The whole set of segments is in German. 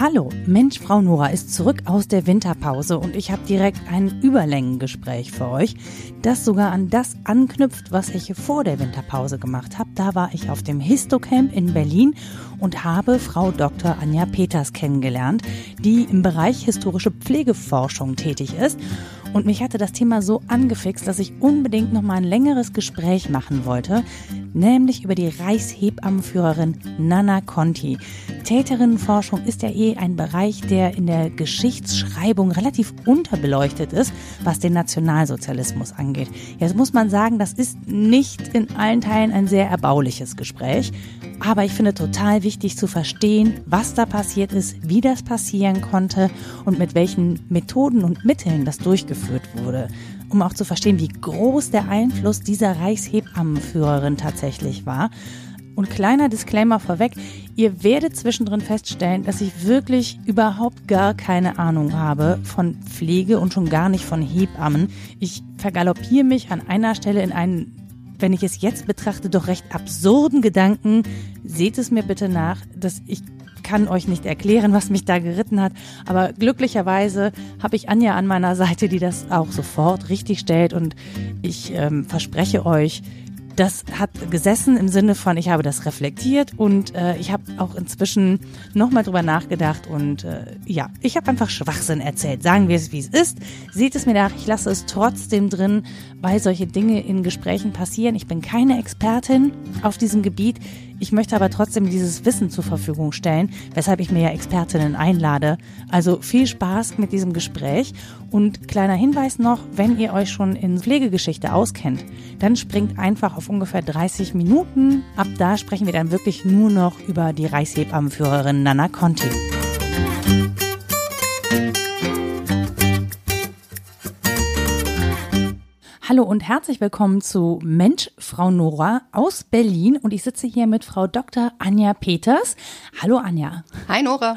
Hallo, Mensch, Frau Nora ist zurück aus der Winterpause und ich habe direkt ein Überlängengespräch für euch, das sogar an das anknüpft, was ich vor der Winterpause gemacht habe. Da war ich auf dem Histocamp in Berlin und habe Frau Dr. Anja Peters kennengelernt, die im Bereich historische Pflegeforschung tätig ist. Und mich hatte das Thema so angefixt, dass ich unbedingt noch mal ein längeres Gespräch machen wollte, nämlich über die Reichshebammenführerin Nana Conti. Täterinnenforschung ist ja eh ein Bereich, der in der Geschichtsschreibung relativ unterbeleuchtet ist, was den Nationalsozialismus angeht. Jetzt muss man sagen, das ist nicht in allen Teilen ein sehr erbauliches Gespräch, aber ich finde total wichtig zu verstehen, was da passiert ist, wie das passieren konnte und mit welchen Methoden und Mitteln das durchgeführt wurde um auch zu verstehen, wie groß der Einfluss dieser Reichshebammenführerin tatsächlich war. Und kleiner Disclaimer vorweg, ihr werdet zwischendrin feststellen, dass ich wirklich überhaupt gar keine Ahnung habe von Pflege und schon gar nicht von Hebammen. Ich vergaloppiere mich an einer Stelle in einen, wenn ich es jetzt betrachte, doch recht absurden Gedanken. Seht es mir bitte nach, dass ich kann euch nicht erklären, was mich da geritten hat, aber glücklicherweise habe ich Anja an meiner Seite, die das auch sofort richtig stellt und ich ähm, verspreche euch, das hat gesessen im Sinne von, ich habe das reflektiert und äh, ich habe auch inzwischen nochmal drüber nachgedacht und äh, ja, ich habe einfach Schwachsinn erzählt. Sagen wir es, wie es ist. Seht es mir nach, ich lasse es trotzdem drin, weil solche Dinge in Gesprächen passieren. Ich bin keine Expertin auf diesem Gebiet. Ich möchte aber trotzdem dieses Wissen zur Verfügung stellen, weshalb ich mir ja Expertinnen einlade. Also viel Spaß mit diesem Gespräch und kleiner Hinweis noch, wenn ihr euch schon in Pflegegeschichte auskennt, dann springt einfach auf ungefähr 30 Minuten. Ab da sprechen wir dann wirklich nur noch über die Reichshebammenführerin Nana Conti. Hallo und herzlich willkommen zu Mensch, Frau Nora aus Berlin und ich sitze hier mit Frau Dr. Anja Peters. Hallo Anja. Hi Nora.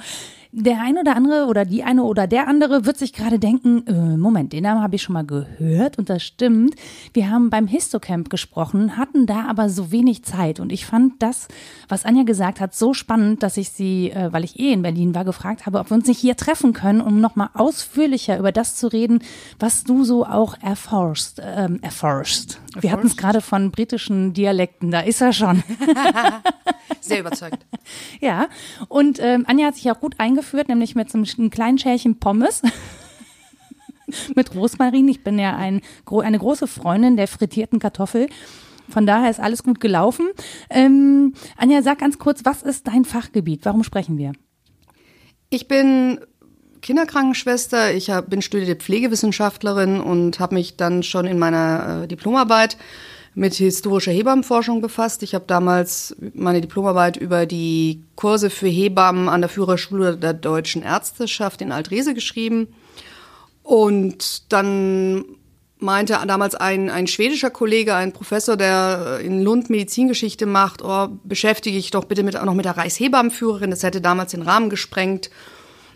Der eine oder andere oder die eine oder der andere wird sich gerade denken, äh, Moment, den Namen habe ich schon mal gehört und das stimmt. Wir haben beim Histocamp gesprochen, hatten da aber so wenig Zeit und ich fand das, was Anja gesagt hat, so spannend, dass ich sie, äh, weil ich eh in Berlin war, gefragt habe, ob wir uns nicht hier treffen können, um nochmal ausführlicher über das zu reden, was du so auch erforschst. Ähm, erforschst. Wir hatten es gerade von britischen Dialekten, da ist er schon. Sehr überzeugt. ja, und ähm, Anja hat sich auch gut eingeführt, nämlich mit so einem kleinen Schälchen Pommes. mit Rosmarin. Ich bin ja ein, eine große Freundin der frittierten Kartoffel. Von daher ist alles gut gelaufen. Ähm, Anja, sag ganz kurz, was ist dein Fachgebiet? Warum sprechen wir? Ich bin Kinderkrankenschwester. Ich hab, bin studierte Pflegewissenschaftlerin und habe mich dann schon in meiner äh, Diplomarbeit mit historischer Hebammenforschung befasst. Ich habe damals meine Diplomarbeit über die Kurse für Hebammen an der Führerschule der deutschen Ärzteschaft in Altrese geschrieben. Und dann meinte damals ein, ein schwedischer Kollege, ein Professor, der in Lund Medizingeschichte macht, oh, beschäftige ich doch bitte mit, auch noch mit der Reichshebammenführerin. Das hätte damals den Rahmen gesprengt.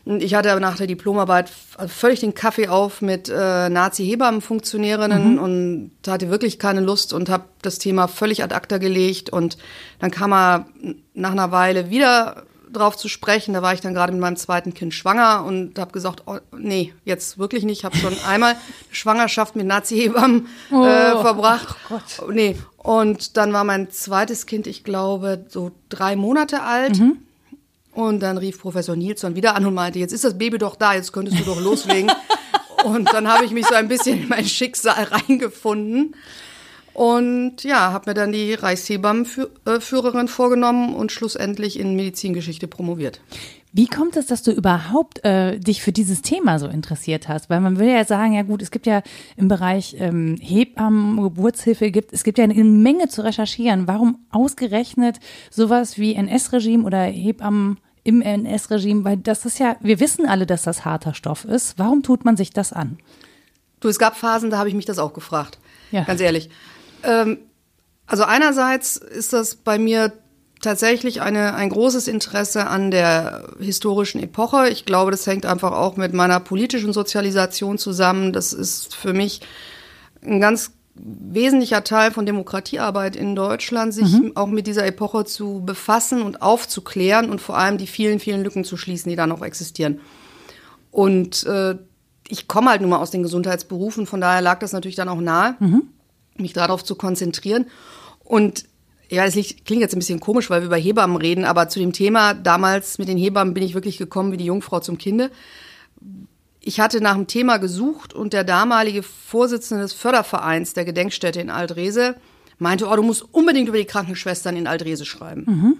Ich hatte aber nach der Diplomarbeit völlig den Kaffee auf mit äh, Nazi-Hebammen-Funktionärinnen mhm. und hatte wirklich keine Lust und habe das Thema völlig ad acta gelegt. Und dann kam er nach einer Weile wieder drauf zu sprechen. Da war ich dann gerade mit meinem zweiten Kind schwanger und habe gesagt, oh, nee, jetzt wirklich nicht. Ich habe schon einmal Schwangerschaft mit Nazi-Hebammen äh, oh, verbracht. Oh Gott. Nee. Und dann war mein zweites Kind, ich glaube, so drei Monate alt. Mhm. Und dann rief Professor Nilsson wieder an und meinte, jetzt ist das Baby doch da, jetzt könntest du doch loslegen. und dann habe ich mich so ein bisschen in mein Schicksal reingefunden. Und ja, habe mir dann die Reichshebammenführerin vorgenommen und schlussendlich in Medizingeschichte promoviert. Wie kommt es, dass du überhaupt äh, dich für dieses Thema so interessiert hast? Weil man will ja sagen, ja gut, es gibt ja im Bereich ähm, Hebammen, Geburtshilfe, gibt, es gibt ja eine Menge zu recherchieren. Warum ausgerechnet sowas wie NS-Regime oder Hebammen im NS-Regime? Weil das ist ja, wir wissen alle, dass das harter Stoff ist. Warum tut man sich das an? Du, es gab Phasen, da habe ich mich das auch gefragt. Ja. Ganz ehrlich. Ähm, also einerseits ist das bei mir tatsächlich eine, ein großes Interesse an der historischen Epoche. Ich glaube, das hängt einfach auch mit meiner politischen Sozialisation zusammen. Das ist für mich ein ganz wesentlicher Teil von Demokratiearbeit in Deutschland, sich mhm. auch mit dieser Epoche zu befassen und aufzuklären und vor allem die vielen, vielen Lücken zu schließen, die da noch existieren. Und äh, ich komme halt nun mal aus den Gesundheitsberufen, von daher lag das natürlich dann auch nahe, mhm. mich darauf zu konzentrieren. Und ja, das klingt jetzt ein bisschen komisch, weil wir über Hebammen reden, aber zu dem Thema damals mit den Hebammen bin ich wirklich gekommen wie die Jungfrau zum Kinde. Ich hatte nach einem Thema gesucht und der damalige Vorsitzende des Fördervereins der Gedenkstätte in Aldrese meinte, oh, du musst unbedingt über die Krankenschwestern in Aldrese schreiben. Mhm.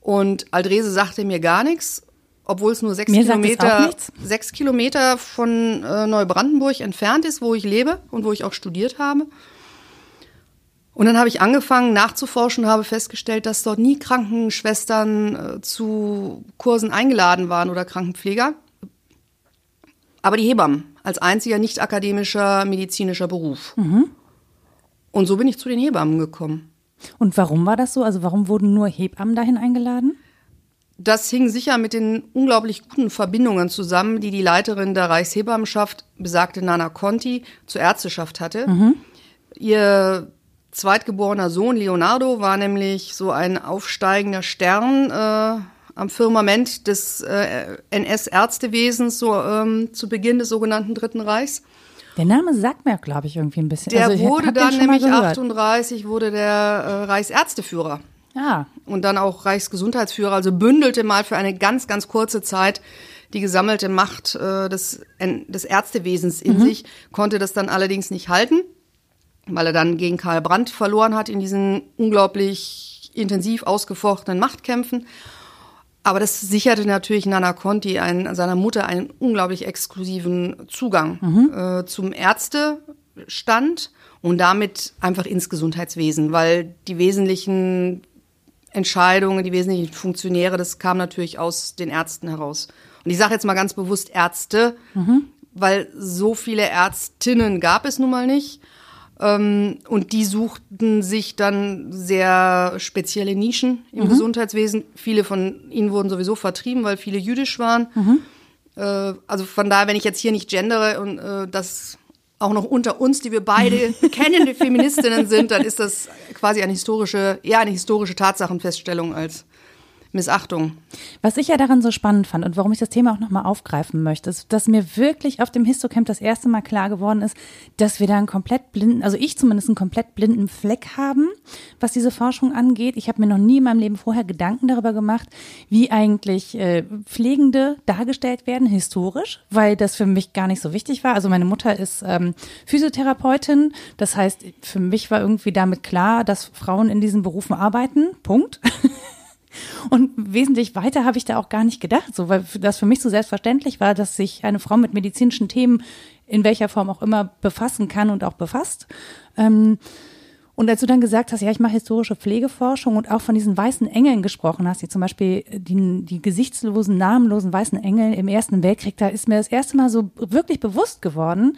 Und Aldrese sagte mir gar nichts, obwohl es nur sechs mir Kilometer, sechs Kilometer von äh, Neubrandenburg entfernt ist, wo ich lebe und wo ich auch studiert habe. Und dann habe ich angefangen nachzuforschen und habe festgestellt, dass dort nie Krankenschwestern äh, zu Kursen eingeladen waren oder Krankenpfleger. Aber die Hebammen als einziger nicht akademischer medizinischer Beruf. Mhm. Und so bin ich zu den Hebammen gekommen. Und warum war das so? Also warum wurden nur Hebammen dahin eingeladen? Das hing sicher mit den unglaublich guten Verbindungen zusammen, die die Leiterin der Reichshebammenschaft, besagte Nana Conti, zur Ärzteschaft hatte. Mhm. Ihr zweitgeborener Sohn Leonardo war nämlich so ein aufsteigender Stern äh, am Firmament des äh, NS-Ärztewesens so ähm, zu Beginn des sogenannten Dritten Reichs. Der Name sagt mir, glaube ich, irgendwie ein bisschen. Der also, wurde dann nämlich 38 wurde der äh, Reichsärzteführer. Ja. Und dann auch Reichsgesundheitsführer, also bündelte mal für eine ganz, ganz kurze Zeit die gesammelte Macht äh, des, des Ärztewesens in mhm. sich, konnte das dann allerdings nicht halten weil er dann gegen Karl Brandt verloren hat in diesen unglaublich intensiv ausgefochtenen Machtkämpfen. Aber das sicherte natürlich Nana Conti einen, seiner Mutter einen unglaublich exklusiven Zugang mhm. äh, zum Ärztestand und damit einfach ins Gesundheitswesen, weil die wesentlichen Entscheidungen, die wesentlichen Funktionäre, das kam natürlich aus den Ärzten heraus. Und ich sage jetzt mal ganz bewusst Ärzte, mhm. weil so viele Ärztinnen gab es nun mal nicht. Ähm, und die suchten sich dann sehr spezielle Nischen im mhm. Gesundheitswesen. Viele von ihnen wurden sowieso vertrieben, weil viele jüdisch waren. Mhm. Äh, also von daher, wenn ich jetzt hier nicht gendere und äh, das auch noch unter uns, die wir beide bekennende Feministinnen sind, dann ist das quasi eine historische, eher eine historische Tatsachenfeststellung als Missachtung. Was ich ja daran so spannend fand und warum ich das Thema auch nochmal aufgreifen möchte, ist, dass mir wirklich auf dem Histocamp das erste Mal klar geworden ist, dass wir da einen komplett blinden, also ich zumindest einen komplett blinden Fleck haben, was diese Forschung angeht. Ich habe mir noch nie in meinem Leben vorher Gedanken darüber gemacht, wie eigentlich äh, Pflegende dargestellt werden, historisch, weil das für mich gar nicht so wichtig war. Also meine Mutter ist ähm, Physiotherapeutin, das heißt, für mich war irgendwie damit klar, dass Frauen in diesen Berufen arbeiten. Punkt. Und wesentlich weiter habe ich da auch gar nicht gedacht, so, weil das für mich so selbstverständlich war, dass sich eine Frau mit medizinischen Themen in welcher Form auch immer befassen kann und auch befasst. Ähm, und als du dann gesagt hast, ja, ich mache historische Pflegeforschung und auch von diesen weißen Engeln gesprochen hast, die zum Beispiel die, die gesichtslosen, namenlosen weißen Engel im Ersten Weltkrieg, da ist mir das erste Mal so wirklich bewusst geworden,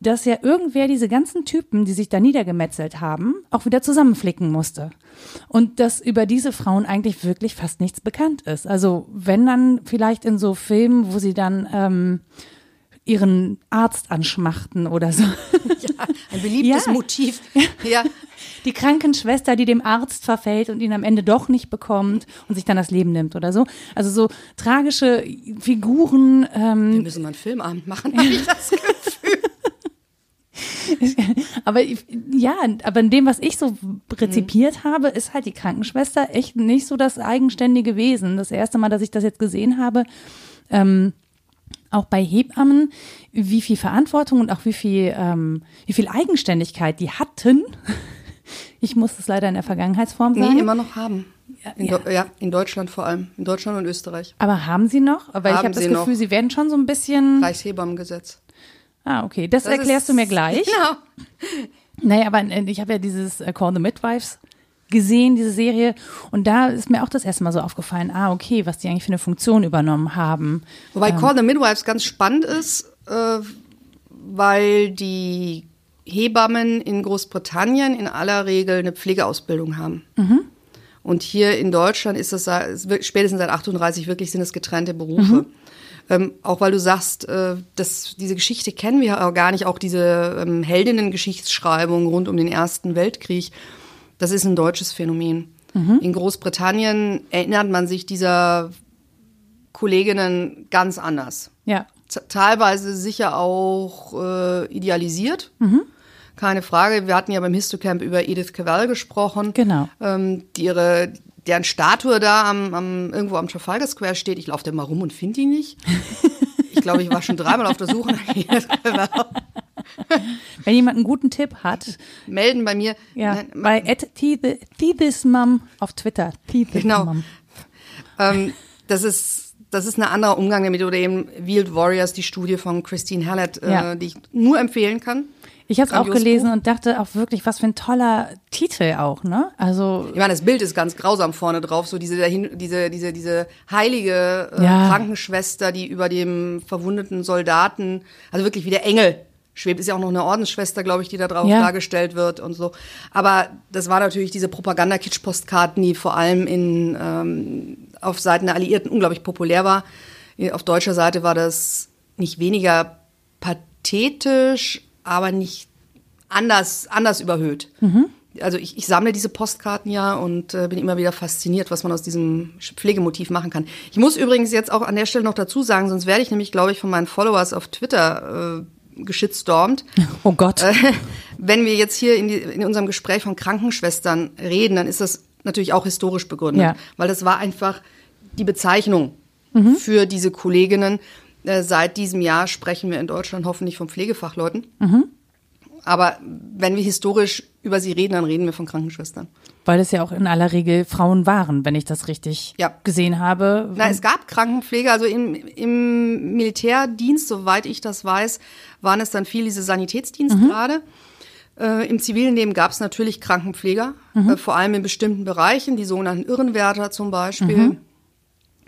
dass ja irgendwer diese ganzen Typen, die sich da niedergemetzelt haben, auch wieder zusammenflicken musste. Und dass über diese Frauen eigentlich wirklich fast nichts bekannt ist. Also wenn dann vielleicht in so Filmen, wo sie dann ähm, ihren Arzt anschmachten oder so. Ja, ein beliebtes ja. Motiv. Ja. Die Krankenschwester, die dem Arzt verfällt und ihn am Ende doch nicht bekommt und sich dann das Leben nimmt oder so. Also so tragische Figuren. Ähm, Wir müssen mal einen Filmabend machen, habe ich das Gefühl. aber ja, aber in dem, was ich so rezipiert mhm. habe, ist halt die Krankenschwester echt nicht so das eigenständige Wesen. Das erste Mal, dass ich das jetzt gesehen habe, ähm, auch bei Hebammen, wie viel Verantwortung und auch wie viel, ähm, wie viel Eigenständigkeit die hatten. Ich muss es leider in der Vergangenheitsform sagen. Nee, immer noch haben. In ja. ja. in Deutschland vor allem. In Deutschland und Österreich. Aber haben sie noch? Haben ich habe das Gefühl, noch. sie werden schon so ein bisschen. Reichshebammengesetz. Ah, okay. Das, das erklärst du mir gleich. Genau. Naja, aber äh, ich habe ja dieses äh, Call the Midwives gesehen, diese Serie. Und da ist mir auch das erste Mal so aufgefallen, ah, okay, was die eigentlich für eine Funktion übernommen haben. Wobei ähm. Call the Midwives ganz spannend ist, äh, weil die Hebammen in Großbritannien in aller Regel eine Pflegeausbildung haben. Mhm. Und hier in Deutschland ist das spätestens seit 38 wirklich sind es getrennte Berufe. Mhm. Ähm, auch weil du sagst, äh, dass diese Geschichte kennen wir ja gar nicht, auch diese ähm, Heldinnen-Geschichtsschreibung rund um den Ersten Weltkrieg. Das ist ein deutsches Phänomen. Mhm. In Großbritannien erinnert man sich dieser Kolleginnen ganz anders. Ja. Teilweise sicher auch äh, idealisiert. Mhm. Keine Frage. Wir hatten ja beim Histocamp über Edith Cavell gesprochen. Genau. Ähm, die ihre, deren Statue da am, am, irgendwo am Trafalgar Square steht. Ich laufe da mal rum und finde die nicht. ich glaube, ich war schon dreimal auf der Suche nach. Wenn jemand einen guten Tipp hat, melden bei mir. Ja, Nein, bei @thismum auf Twitter. Genau. Ähm, das ist das ist ein anderer Umgang damit oder eben Wield Warriors, die Studie von Christine Hallett, äh, ja. äh, die ich nur empfehlen kann. Ich habe es auch gelesen Buch. und dachte auch wirklich, was für ein toller Titel auch, ne? Also ich meine, das Bild ist ganz grausam vorne drauf, so diese diese diese diese heilige äh, ja. Krankenschwester, die über dem verwundeten Soldaten, also wirklich wie der Engel schwebt. Ist ja auch noch eine Ordensschwester, glaube ich, die da drauf ja. dargestellt wird und so. Aber das war natürlich diese Propaganda-Kitsch-Postkarten, die vor allem in ähm, auf Seiten der Alliierten unglaublich populär war. Auf deutscher Seite war das nicht weniger pathetisch, aber nicht anders, anders überhöht. Mhm. Also ich, ich sammle diese Postkarten ja und äh, bin immer wieder fasziniert, was man aus diesem Pflegemotiv machen kann. Ich muss übrigens jetzt auch an der Stelle noch dazu sagen, sonst werde ich nämlich, glaube ich, von meinen Followers auf Twitter äh, geschitstormt. Oh Gott. Äh, wenn wir jetzt hier in, die, in unserem Gespräch von Krankenschwestern reden, dann ist das natürlich auch historisch begründet, ja. weil das war einfach die Bezeichnung mhm. für diese Kolleginnen. Äh, seit diesem Jahr sprechen wir in Deutschland hoffentlich von Pflegefachleuten. Mhm. Aber wenn wir historisch über sie reden, dann reden wir von Krankenschwestern. Weil es ja auch in aller Regel Frauen waren, wenn ich das richtig ja. gesehen habe. Na, es gab Krankenpfleger, also im, im Militärdienst, soweit ich das weiß, waren es dann viel diese Sanitätsdienstgrade. Mhm. Äh, Im zivilen Leben gab es natürlich Krankenpfleger, mhm. äh, vor allem in bestimmten Bereichen, die sogenannten Irrenwärter zum Beispiel. Mhm.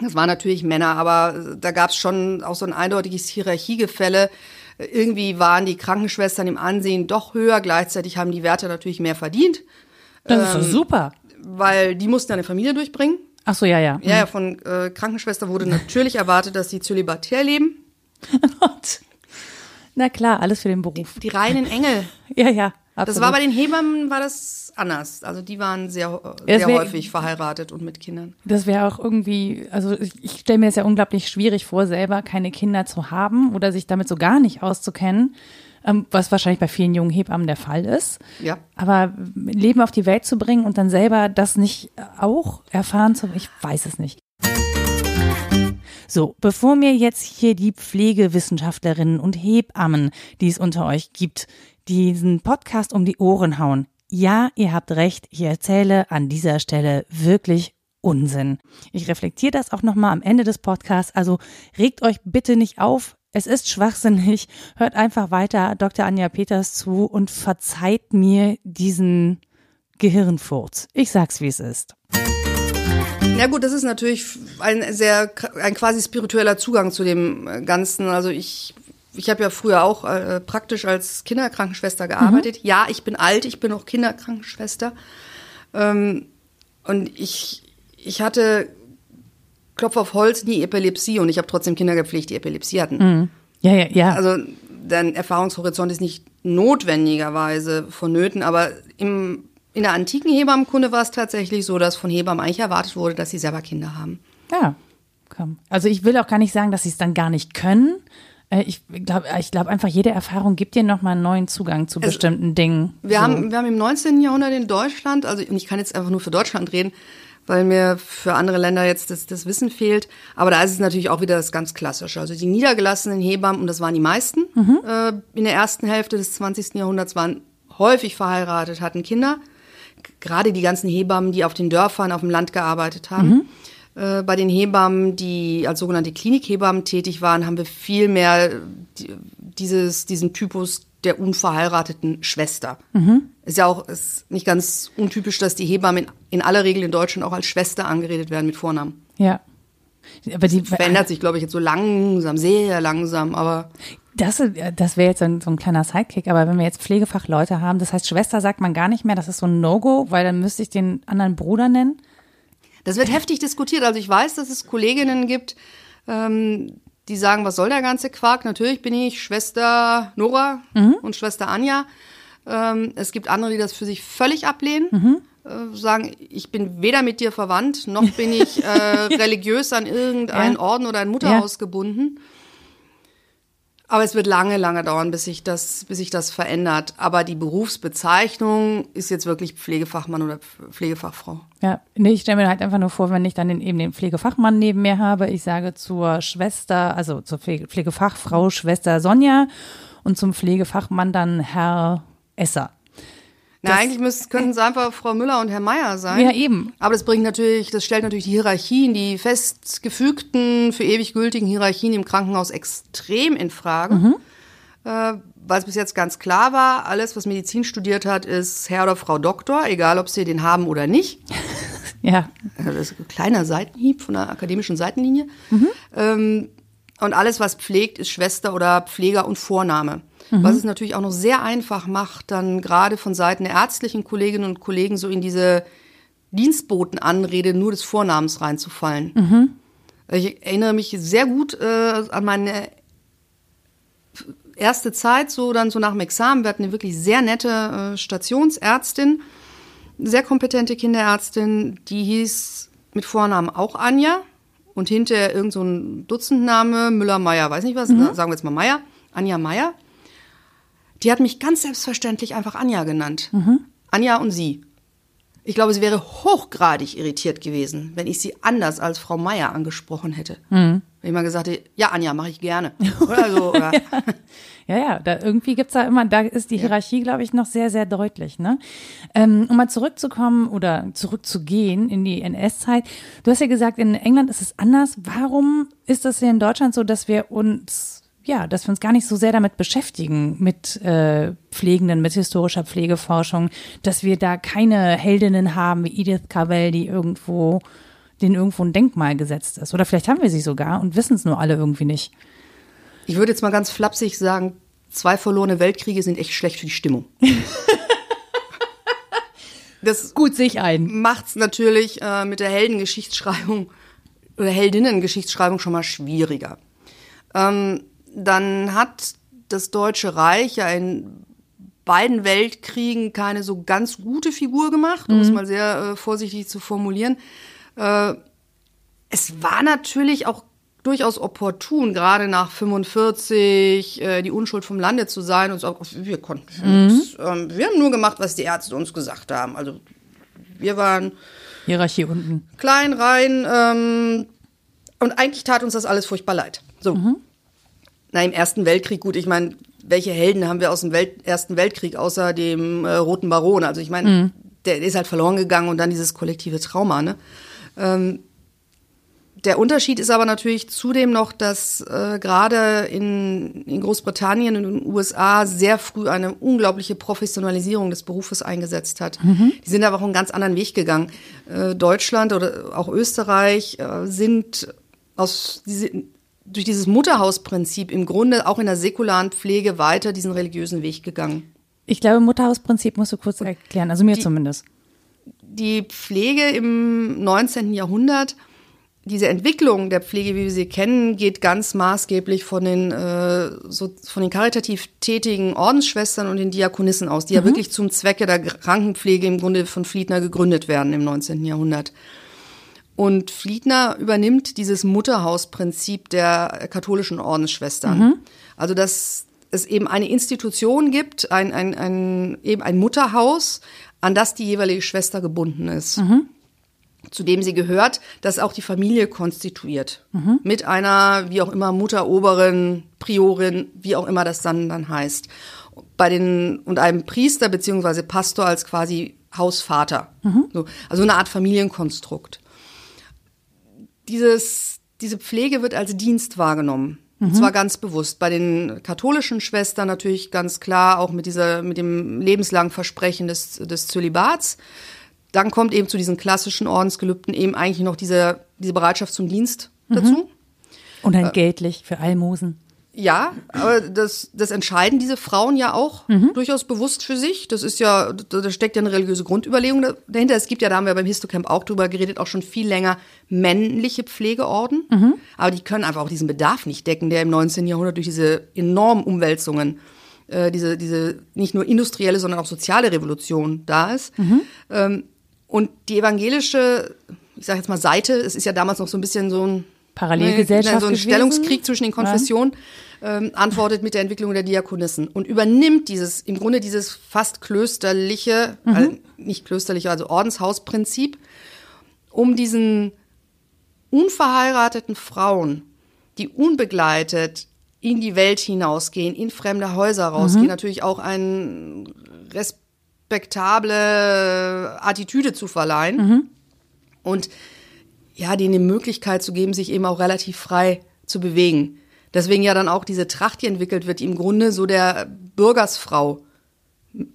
Das waren natürlich Männer, aber da gab es schon auch so ein eindeutiges Hierarchiegefälle. Irgendwie waren die Krankenschwestern im Ansehen doch höher, gleichzeitig haben die Wärter natürlich mehr verdient. Das ist doch ähm, super. Weil die mussten eine Familie durchbringen. Ach so, ja, ja. Ja, ja, von äh, Krankenschwester wurde natürlich erwartet, dass sie zölibatär leben. Na klar, alles für den Beruf. Die, die reinen Engel. ja, ja. Absolut. Das war bei den Hebammen war das anders. Also die waren sehr, sehr wär, häufig verheiratet und mit Kindern. Das wäre auch irgendwie, also ich, ich stelle mir das ja unglaublich schwierig vor, selber keine Kinder zu haben oder sich damit so gar nicht auszukennen, ähm, was wahrscheinlich bei vielen jungen Hebammen der Fall ist. Ja. Aber Leben auf die Welt zu bringen und dann selber das nicht auch erfahren zu, ich weiß es nicht. So, bevor mir jetzt hier die Pflegewissenschaftlerinnen und Hebammen, die es unter euch gibt, diesen Podcast um die Ohren hauen. Ja, ihr habt recht, ich erzähle an dieser Stelle wirklich Unsinn. Ich reflektiere das auch nochmal am Ende des Podcasts, also regt euch bitte nicht auf. Es ist schwachsinnig. Hört einfach weiter Dr. Anja Peters zu und verzeiht mir diesen Gehirnfurz. Ich sag's, wie es ist. Ja gut, das ist natürlich ein sehr, ein quasi spiritueller Zugang zu dem äh, Ganzen. Also ich, ich habe ja früher auch äh, praktisch als Kinderkrankenschwester gearbeitet. Mhm. Ja, ich bin alt, ich bin auch Kinderkrankenschwester. Ähm, und ich, ich hatte Klopf auf Holz nie Epilepsie und ich habe trotzdem Kinder gepflegt, die Epilepsie hatten. Mhm. Ja, ja, ja. Also dein Erfahrungshorizont ist nicht notwendigerweise vonnöten, aber im in der antiken Hebammenkunde war es tatsächlich so, dass von Hebammen eigentlich erwartet wurde, dass sie selber Kinder haben. Ja, komm. Also ich will auch gar nicht sagen, dass sie es dann gar nicht können. Äh, ich glaube ich glaub einfach, jede Erfahrung gibt dir nochmal einen neuen Zugang zu also, bestimmten Dingen. Wir, so. haben, wir haben im 19. Jahrhundert in Deutschland, also und ich kann jetzt einfach nur für Deutschland reden, weil mir für andere Länder jetzt das, das Wissen fehlt. Aber da ist es natürlich auch wieder das ganz Klassische. Also die niedergelassenen Hebammen, und das waren die meisten, mhm. äh, in der ersten Hälfte des 20. Jahrhunderts waren häufig verheiratet, hatten Kinder gerade die ganzen Hebammen, die auf den Dörfern, auf dem Land gearbeitet haben. Mhm. Äh, bei den Hebammen, die als sogenannte Klinikhebammen tätig waren, haben wir viel mehr dieses, diesen Typus der unverheirateten Schwester. Mhm. Ist ja auch ist nicht ganz untypisch, dass die Hebammen in, in aller Regel in Deutschland auch als Schwester angeredet werden mit Vornamen. Ja. Aber die verändert sich, glaube ich, jetzt so langsam, sehr langsam, aber. Das, das wäre jetzt so ein, so ein, kleiner Sidekick, aber wenn wir jetzt Pflegefachleute haben, das heißt, Schwester sagt man gar nicht mehr, das ist so ein No-Go, weil dann müsste ich den anderen Bruder nennen. Das wird heftig diskutiert. Also ich weiß, dass es Kolleginnen gibt, ähm, die sagen, was soll der ganze Quark? Natürlich bin ich Schwester Nora und Schwester Anja. Ähm, es gibt andere, die das für sich völlig ablehnen. Äh, sagen, ich bin weder mit dir verwandt, noch bin ich äh, religiös an irgendeinen Ja. Orden oder ein Mutterhaus gebunden. Aber es wird lange, lange dauern, bis sich das, bis sich das verändert. Aber die Berufsbezeichnung ist jetzt wirklich Pflegefachmann oder Pf- Pflegefachfrau. Ja, nee, ich stelle mir halt einfach nur vor, wenn ich dann den, eben den Pflegefachmann neben mir habe, ich sage zur Schwester, also zur Pflege, Pflegefachfrau Schwester Sonja und zum Pflegefachmann dann Herr Esser. Na, eigentlich müssten, könnten es einfach Frau Müller und Herr Meier sein. Ja, eben. Aber das bringt natürlich, das stellt natürlich die Hierarchien, die festgefügten, für ewig gültigen Hierarchien im Krankenhaus extrem in Frage. Mhm. Äh, weil es bis jetzt ganz klar war, alles, was Medizin studiert hat, ist Herr oder Frau Doktor, egal ob sie den haben oder nicht. Ja, Äh, Das ist ein kleiner Seitenhieb von der akademischen Seitenlinie. Ähm, und alles, was pflegt, ist Schwester oder Pfleger und Vorname. Was es natürlich auch noch sehr einfach macht, dann gerade von Seiten der ärztlichen Kolleginnen und Kollegen so in diese Dienstbotenanrede nur des Vornamens reinzufallen. Ich erinnere mich sehr gut äh, an meine erste Zeit, so dann so nach dem Examen. Wir hatten eine wirklich sehr nette äh, Stationsärztin, sehr kompetente Kinderärztin, die hieß mit Vornamen auch Anja und hinterher irgend so ein Dutzendname, Müller-Meyer, weiß nicht was, sagen wir jetzt mal Meyer, Anja Meyer. Die hat mich ganz selbstverständlich einfach Anja genannt. Anja und sie. Ich glaube, sie wäre hochgradig irritiert gewesen, wenn ich sie anders als Frau Meier angesprochen hätte. Wenn ich mal gesagt hätte, ja, Anja, mache ich gerne. Oder so. Oder. Ja, ja, da irgendwie gibt's da immer, da ist die Hierarchie, glaube ich, noch sehr, sehr deutlich. Ne? Ähm, um mal zurückzukommen oder zurückzugehen in die NS-Zeit. Du hast ja gesagt, in England ist es anders. Warum ist das hier in Deutschland so, dass wir uns, ja, dass wir uns gar nicht so sehr damit beschäftigen, mit äh, Pflegenden, mit historischer Pflegeforschung, dass wir da keine Heldinnen haben wie Edith Cavell, die irgendwo, denen irgendwo ein Denkmal gesetzt ist. Oder vielleicht haben wir sie sogar und wissen es nur alle irgendwie nicht. Ich würde jetzt mal ganz flapsig sagen, zwei verlorene Weltkriege sind echt schlecht für die Stimmung. das Gut, sehe ich ein. macht's natürlich äh, mit der Heldengeschichtsschreibung oder Heldinnengeschichtsschreibung schon mal schwieriger. Ähm, dann hat das Deutsche Reich ja in beiden Weltkriegen keine so ganz gute Figur gemacht, um es mal sehr äh, vorsichtig zu formulieren. Äh, es war natürlich auch durchaus opportun, gerade nach 45 äh, die Unschuld vom Lande zu sein und so. Wir konnten, uns, ähm, wir haben nur gemacht, was die Ärzte uns gesagt haben. Also wir waren Hierarchie unten. klein rein ähm, und eigentlich tat uns das alles furchtbar leid. So. Na, im Ersten Weltkrieg, gut, ich meine, welche Helden haben wir aus dem Welt Ersten Weltkrieg außer dem äh, Roten Baron? Also ich meine, der ist halt verloren gegangen und dann dieses kollektive Trauma, ne? Ähm, der Unterschied ist aber natürlich zudem noch, dass äh, gerade in, in Großbritannien und in den USA sehr früh eine unglaubliche Professionalisierung des Berufes eingesetzt hat. Die sind aber auch einen ganz anderen Weg gegangen. Äh, Deutschland oder auch Österreich äh, sind aus diese, durch dieses Mutterhausprinzip im Grunde auch in der säkularen Pflege weiter diesen religiösen Weg gegangen. Ich glaube, Mutterhausprinzip musst du kurz erklären, also mir Die- zumindest. die Pflege im 19. Jahrhundert, diese Entwicklung der Pflege, wie wir sie kennen, geht ganz maßgeblich von den, äh, so, von den karitativ tätigen Ordensschwestern und den Diakonissen aus, die ja wirklich zum Zwecke der Krankenpflege im Grunde von Fliedner gegründet werden im 19. Jahrhundert. Und Fliedner übernimmt dieses Mutterhausprinzip der katholischen Ordensschwestern. Also, dass es eben eine Institution gibt, ein, ein, ein, eben ein Mutterhaus, an das die jeweilige Schwester gebunden ist. Zu dem sie gehört, das auch die Familie konstituiert. Mit einer, wie auch immer, Mutteroberin, Priorin, wie auch immer das dann, dann heißt. Bei den, und einem Priester beziehungsweise Pastor als quasi Hausvater. So, also eine Art Familienkonstrukt dieses, diese Pflege wird als Dienst wahrgenommen. Und zwar ganz bewusst. Bei den katholischen Schwestern natürlich ganz klar auch mit dieser, mit dem lebenslangen Versprechen des, des Zölibats. Dann kommt eben zu diesen klassischen Ordensgelübden eben eigentlich noch diese, diese Bereitschaft zum Dienst dazu. Unentgeltlich für Almosen. Ja, aber das, das entscheiden diese Frauen ja auch durchaus bewusst für sich. Das ist ja, da, steckt ja eine religiöse Grundüberlegung da- dahinter. Es gibt ja, da haben wir beim Histocamp auch drüber geredet, auch schon viel länger männliche Pflegeorden. Aber die können einfach auch diesen Bedarf nicht decken, der im 19. Jahrhundert durch diese enormen Umwälzungen, äh, diese, diese nicht nur industrielle, sondern auch soziale Revolution da ist. Ähm, und die evangelische, ich sage jetzt mal Seite, es ist ja damals noch so ein bisschen so ein Parallelgesellschaft so ein gewesen? Stellungskrieg zwischen den Konfessionen, ähm, antwortet mit der Entwicklung der Diakonissen und übernimmt dieses, im Grunde dieses fast klösterliche, also nicht klösterliche, also Ordenshausprinzip, um diesen unverheirateten Frauen, die unbegleitet in die Welt hinausgehen, in fremde Häuser rausgehen, natürlich auch eine respektable Attitüde zu verleihen und ja, denen die Möglichkeit zu geben, sich eben auch relativ frei zu bewegen. Deswegen ja dann auch diese Tracht, die entwickelt wird, die im Grunde so der Bürgersfrau,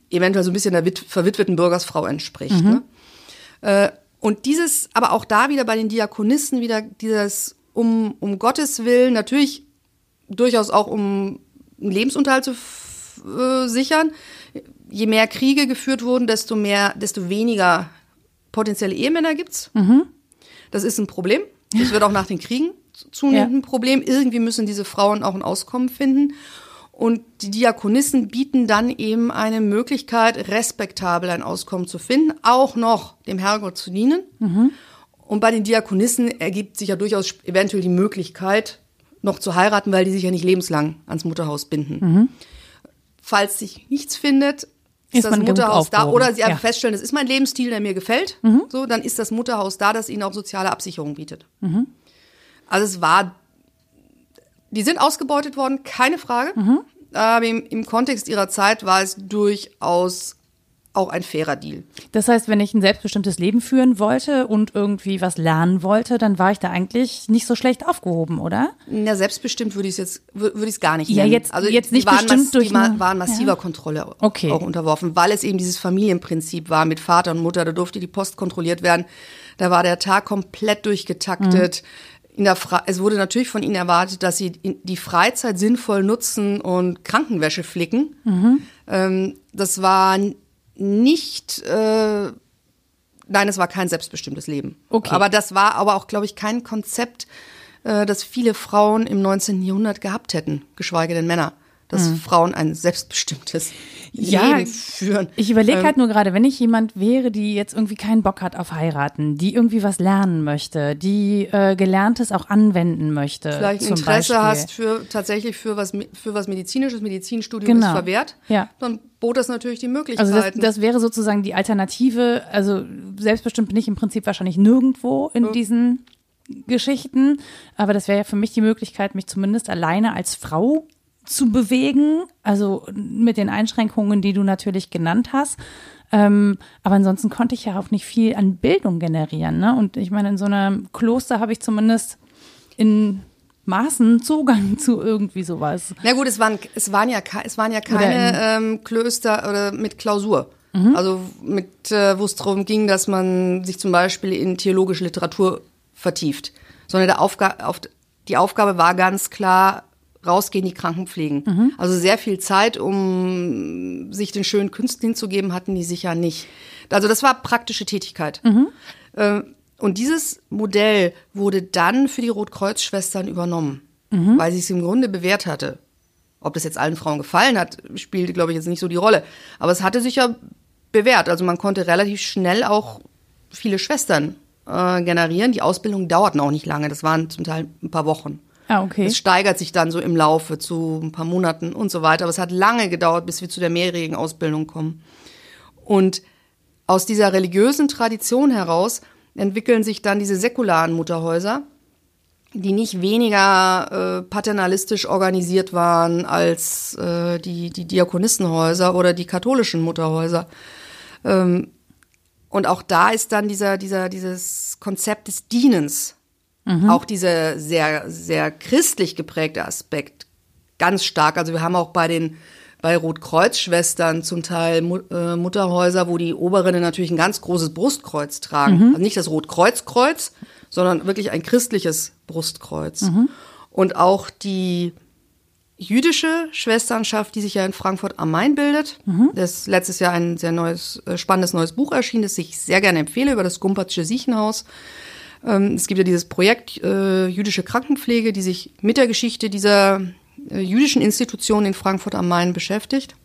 eventuell so ein bisschen der wit- verwitweten Bürgersfrau entspricht. Ne? Äh, und dieses, aber auch da wieder bei den Diakonissen wieder dieses um, um Gottes Willen, natürlich durchaus auch um einen Lebensunterhalt zu äh, sichern. Je mehr Kriege geführt wurden, desto mehr, desto weniger potenzielle Ehemänner gibt's. Das ist ein Problem. Das wird auch nach den Kriegen zunehmend ein Problem. Irgendwie müssen diese Frauen auch ein Auskommen finden. Und die Diakonissen bieten dann eben eine Möglichkeit, respektabel ein Auskommen zu finden, auch noch dem Herrgott zu dienen. Und bei den Diakonissen ergibt sich ja durchaus eventuell die Möglichkeit, noch zu heiraten, weil die sich ja nicht lebenslang ans Mutterhaus binden. Falls sich nichts findet, ist, Ist das Mutterhaus da. Oder sie einfach Ja. feststellen, das ist mein Lebensstil, der mir gefällt. So, dann ist das Mutterhaus da, das ihnen auch soziale Absicherung bietet. Also es war, die sind ausgebeutet worden, keine Frage. Aber im, im Kontext ihrer Zeit war es durchaus auch ein fairer Deal. Das heißt, wenn ich ein selbstbestimmtes Leben führen wollte und irgendwie was lernen wollte, dann war ich da eigentlich nicht so schlecht aufgehoben, oder? Ja, selbstbestimmt würde ich es jetzt wür- würde ich es gar nicht Ja, nennen. jetzt- also jetzt die nicht waren, bestimmt durch die eine- waren massiver Kontrolle au- Okay. auch unterworfen, weil es eben dieses Familienprinzip war mit Vater und Mutter. Da durfte die Post kontrolliert werden. Da war der Tag komplett durchgetaktet. Mhm. In der Fra es wurde natürlich von ihnen erwartet, dass sie die Freizeit sinnvoll nutzen und Krankenwäsche flicken. Mhm. Ähm, das war nicht äh, Nein, es war kein selbstbestimmtes Leben. Okay. Aber das war aber auch, glaube ich, kein Konzept, äh, das viele Frauen im 19. Jahrhundert gehabt hätten, geschweige denn Männer, dass Frauen ein selbstbestimmtes. Ja, Leben führen. Ich überlege Ähm, halt nur gerade, wenn ich jemand wäre, die jetzt irgendwie keinen Bock hat auf heiraten, die irgendwie was lernen möchte, die äh, Gelerntes auch anwenden möchte. vielleicht ein Interesse Beispiel. hast für tatsächlich für was für was medizinisches, Medizinstudium Genau. ist verwehrt, Ja. dann bot das natürlich die Also Möglichkeiten. das, das wäre sozusagen die Alternative. Also selbstbestimmt bin ich im Prinzip wahrscheinlich nirgendwo in diesen Geschichten, aber das wäre ja für mich die Möglichkeit, mich zumindest alleine als Frau zu bewegen, also mit den Einschränkungen, die du natürlich genannt hast. Ähm, aber ansonsten konnte ich ja auch nicht viel an Bildung generieren. Ne? Und ich meine, in so einem Kloster habe ich zumindest in Maßen Zugang zu irgendwie sowas. Na gut, es waren, es waren ja, es waren ja keine ähm, Klöster oder mit Klausur. Mhm. Also mit, äh, wo es darum ging, dass man sich zum Beispiel in theologische Literatur vertieft. Sondern der Aufga auf, die Aufgabe war ganz klar, rausgehen, die Kranken pflegen. Mhm. Also sehr viel Zeit, um sich den schönen Künsten hinzugeben, hatten die sicher nicht. Also das war praktische Tätigkeit. Mhm. Äh, und dieses Modell wurde dann für die Rotkreuzschwestern übernommen, Mhm. weil sie es im Grunde bewährt hatte. Ob das jetzt allen Frauen gefallen hat, spielte, glaube ich, jetzt nicht so die Rolle. Aber es hatte sich ja bewährt. Also man konnte relativ schnell auch viele Schwestern äh, generieren. Die Ausbildung dauerten auch nicht lange. Das waren zum Teil ein paar Wochen. Ah, okay. Es steigert sich dann so im Laufe zu ein paar Monaten und so weiter. Aber es hat lange gedauert, bis wir zu der mehrjährigen Ausbildung kommen. Und aus dieser religiösen Tradition heraus entwickeln sich dann diese säkularen Mutterhäuser, die nicht weniger äh, paternalistisch organisiert waren als äh, die, die Diakonissenhäuser oder die katholischen Mutterhäuser. Ähm, und auch da ist dann dieser, dieser, dieses Konzept des Dienens, auch dieser sehr, sehr christlich geprägte Aspekt ganz stark. Also wir haben auch bei den bei Rotkreuzschwestern zum Teil äh, Mutterhäuser, wo die Oberinnen natürlich ein ganz großes Brustkreuz tragen. Also nicht das Rotkreuzkreuz, sondern wirklich ein christliches Brustkreuz. Und auch die jüdische Schwesternschaft, die sich ja in Frankfurt am Main bildet. Das ist letztes Jahr ein sehr neues, äh, spannendes neues Buch erschienen, das ich sehr gerne empfehle, über das Gumpertsche Siechenhaus. Ähm, es gibt ja dieses Projekt äh, Jüdische Krankenpflege, die sich mit der Geschichte dieser äh, jüdischen Institution in Frankfurt am Main beschäftigt.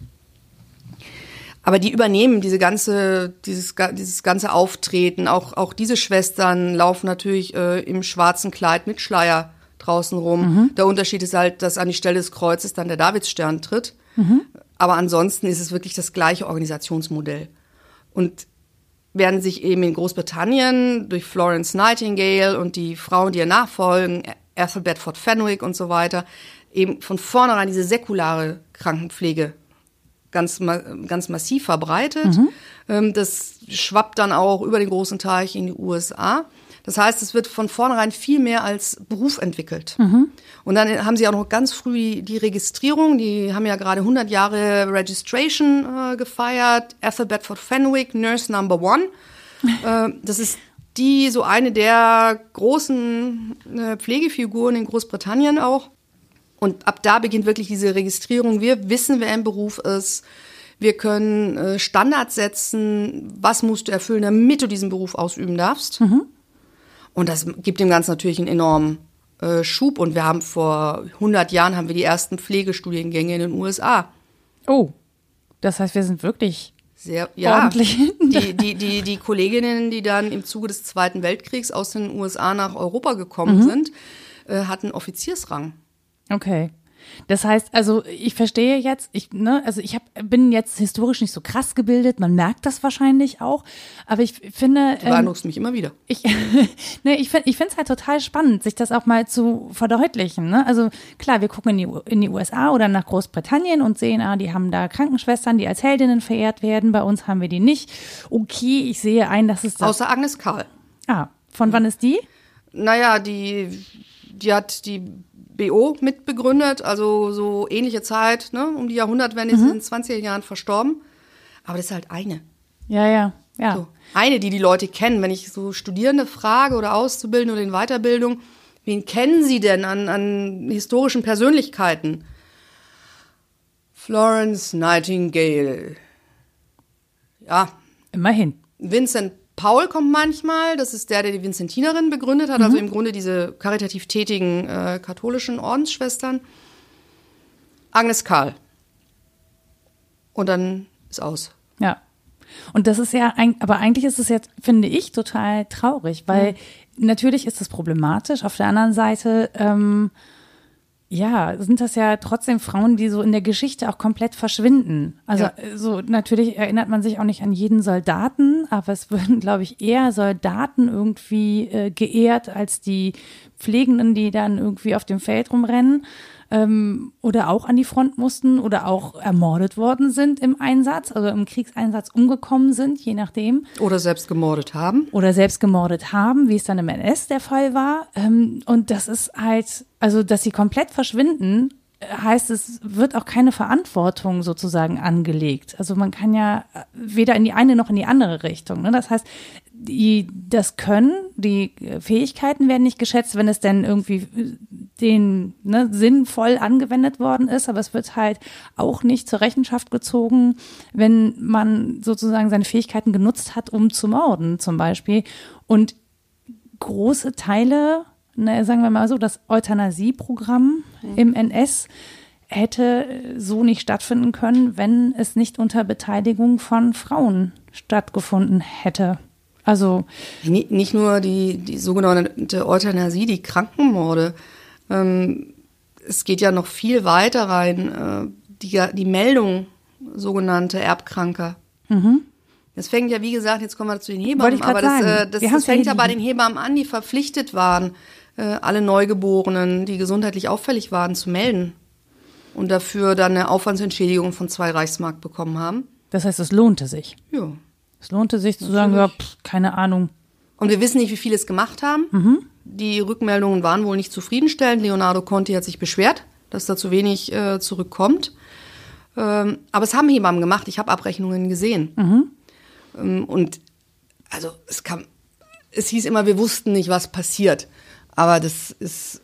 Aber die übernehmen diese ganze, dieses, dieses ganze Auftreten. Auch, auch diese Schwestern laufen natürlich äh, im schwarzen Kleid mit Schleier draußen rum. Der Unterschied ist halt, dass an die Stelle des Kreuzes dann der Davidsstern tritt. Aber ansonsten ist es wirklich das gleiche Organisationsmodell. Und werden sich eben in Großbritannien durch Florence Nightingale und die Frauen, die ihr nachfolgen, Ethel Bedford Fenwick und so weiter, eben von vornherein diese säkulare Krankenpflege ganz, ganz massiv verbreitet. Ähm, das schwappt dann auch über den großen Teich in die USA. Das heißt, es wird von vornherein viel mehr als Beruf entwickelt. Und dann haben sie auch noch ganz früh die Registrierung. Die haben ja gerade 100 Jahre Registration äh, gefeiert. Ethel Bedford Fenwick, Nurse Number One. äh, das ist die so eine der großen äh, Pflegefiguren in Großbritannien auch. Und ab da beginnt wirklich diese Registrierung. Wir wissen, wer im Beruf ist. Wir können äh, Standards setzen. Was musst du erfüllen, damit du diesen Beruf ausüben darfst? Und das gibt dem Ganzen natürlich einen enormen äh, Schub. Und wir haben vor 100 Jahren haben wir die ersten Pflegestudiengänge in den USA. Oh, das heißt, wir sind wirklich Sehr, ja. Ordentlich. Die, die, die, die Kolleginnen, die dann im Zuge des Zweiten Weltkriegs aus den USA nach Europa gekommen sind, äh, hatten Offiziersrang. Okay. Das heißt, also ich verstehe jetzt, ich, ne, also ich hab, bin jetzt historisch nicht so krass gebildet, man merkt das wahrscheinlich auch, aber ich finde, Du ähm, beeindruckst mich immer wieder. ich, ne, ich finde es halt total spannend, sich das auch mal zu verdeutlichen. Ne? Also klar, wir gucken in die, in die USA oder nach Großbritannien und sehen, ah, die haben da Krankenschwestern, die als Heldinnen verehrt werden. Bei uns haben wir die nicht. Okay, ich sehe ein, dass es das. Außer Agnes Karl. ah, von wann ist die? Naja, die, die hat die BO mitbegründet, also so ähnliche Zeit, ne? um die Jahrhundertwende, ist in den 20er Jahren verstorben. Aber das ist halt eine. Ja, ja, ja. So, eine, die die Leute kennen. Wenn ich so Studierende frage oder Auszubildende oder in Weiterbildung, wen kennen sie denn an, an historischen Persönlichkeiten? Florence Nightingale. Ja, Immerhin. Vincent Paul kommt manchmal, das ist der, der die Vincentinerinnen begründet hat, also im Grunde diese karitativ tätigen äh, katholischen Ordensschwestern. Agnes Karl. Und dann ist aus. Ja. Und das ist ja, aber eigentlich ist es jetzt, finde ich, total traurig, weil natürlich ist es problematisch. Auf der anderen Seite, ähm, ja, sind das ja trotzdem Frauen, die so in der Geschichte auch komplett verschwinden. Also Ja. äh, so natürlich erinnert man sich auch nicht an jeden Soldaten, aber es würden, glaube ich, eher Soldaten irgendwie äh, geehrt als die Pflegenden, die dann irgendwie auf dem Feld rumrennen ähm, oder auch an die Front mussten oder auch ermordet worden sind im Einsatz, also im Kriegseinsatz umgekommen sind, je nachdem Oder selbst gemordet haben. oder selbst gemordet haben, wie es dann im NS der Fall war. Ähm, und das ist halt, also dass sie komplett verschwinden, äh, heißt es, wird auch keine Verantwortung sozusagen angelegt. Also man kann ja äh, weder in die eine noch in die andere Richtung. Ne? Das heißt, die, das Können, die äh, Fähigkeiten werden nicht geschätzt, wenn es denn irgendwie den ne, sinnvoll angewendet worden ist, aber es wird halt auch nicht zur Rechenschaft gezogen, wenn man sozusagen seine Fähigkeiten genutzt hat, um zu morden zum Beispiel. Und große Teile, ne, sagen wir mal so, das Euthanasieprogramm im NS hätte so nicht stattfinden können, wenn es nicht unter Beteiligung von Frauen stattgefunden hätte. Also, Ni- Nicht nur die, die sogenannte Euthanasie, die Krankenmorde. Ähm, es geht ja noch viel weiter rein. Äh, die, die Meldung sogenannte Erbkranker. Das fängt ja, wie gesagt, jetzt kommen wir zu den Mhm. Hebammen, aber das, äh, das, das fängt ja bei den Hebammen an, die verpflichtet waren, äh, alle Neugeborenen, die gesundheitlich auffällig waren, zu melden. Und dafür dann eine Aufwandsentschädigung von zwei Reichsmark bekommen haben. das heißt, es lohnte sich. Ja. Es lohnte sich zu sagen, ja, pff, keine Ahnung. Und wir wissen nicht, wie viele es gemacht haben. Mhm. Die Rückmeldungen waren wohl nicht zufriedenstellend. Leonardo Conti hat sich beschwert, dass da zu wenig äh, zurückkommt. Ähm, aber es haben Hebammen gemacht. Ich habe Abrechnungen gesehen. Mhm. Ähm, und also es kam, es hieß immer, wir wussten nicht, was passiert. Aber das ist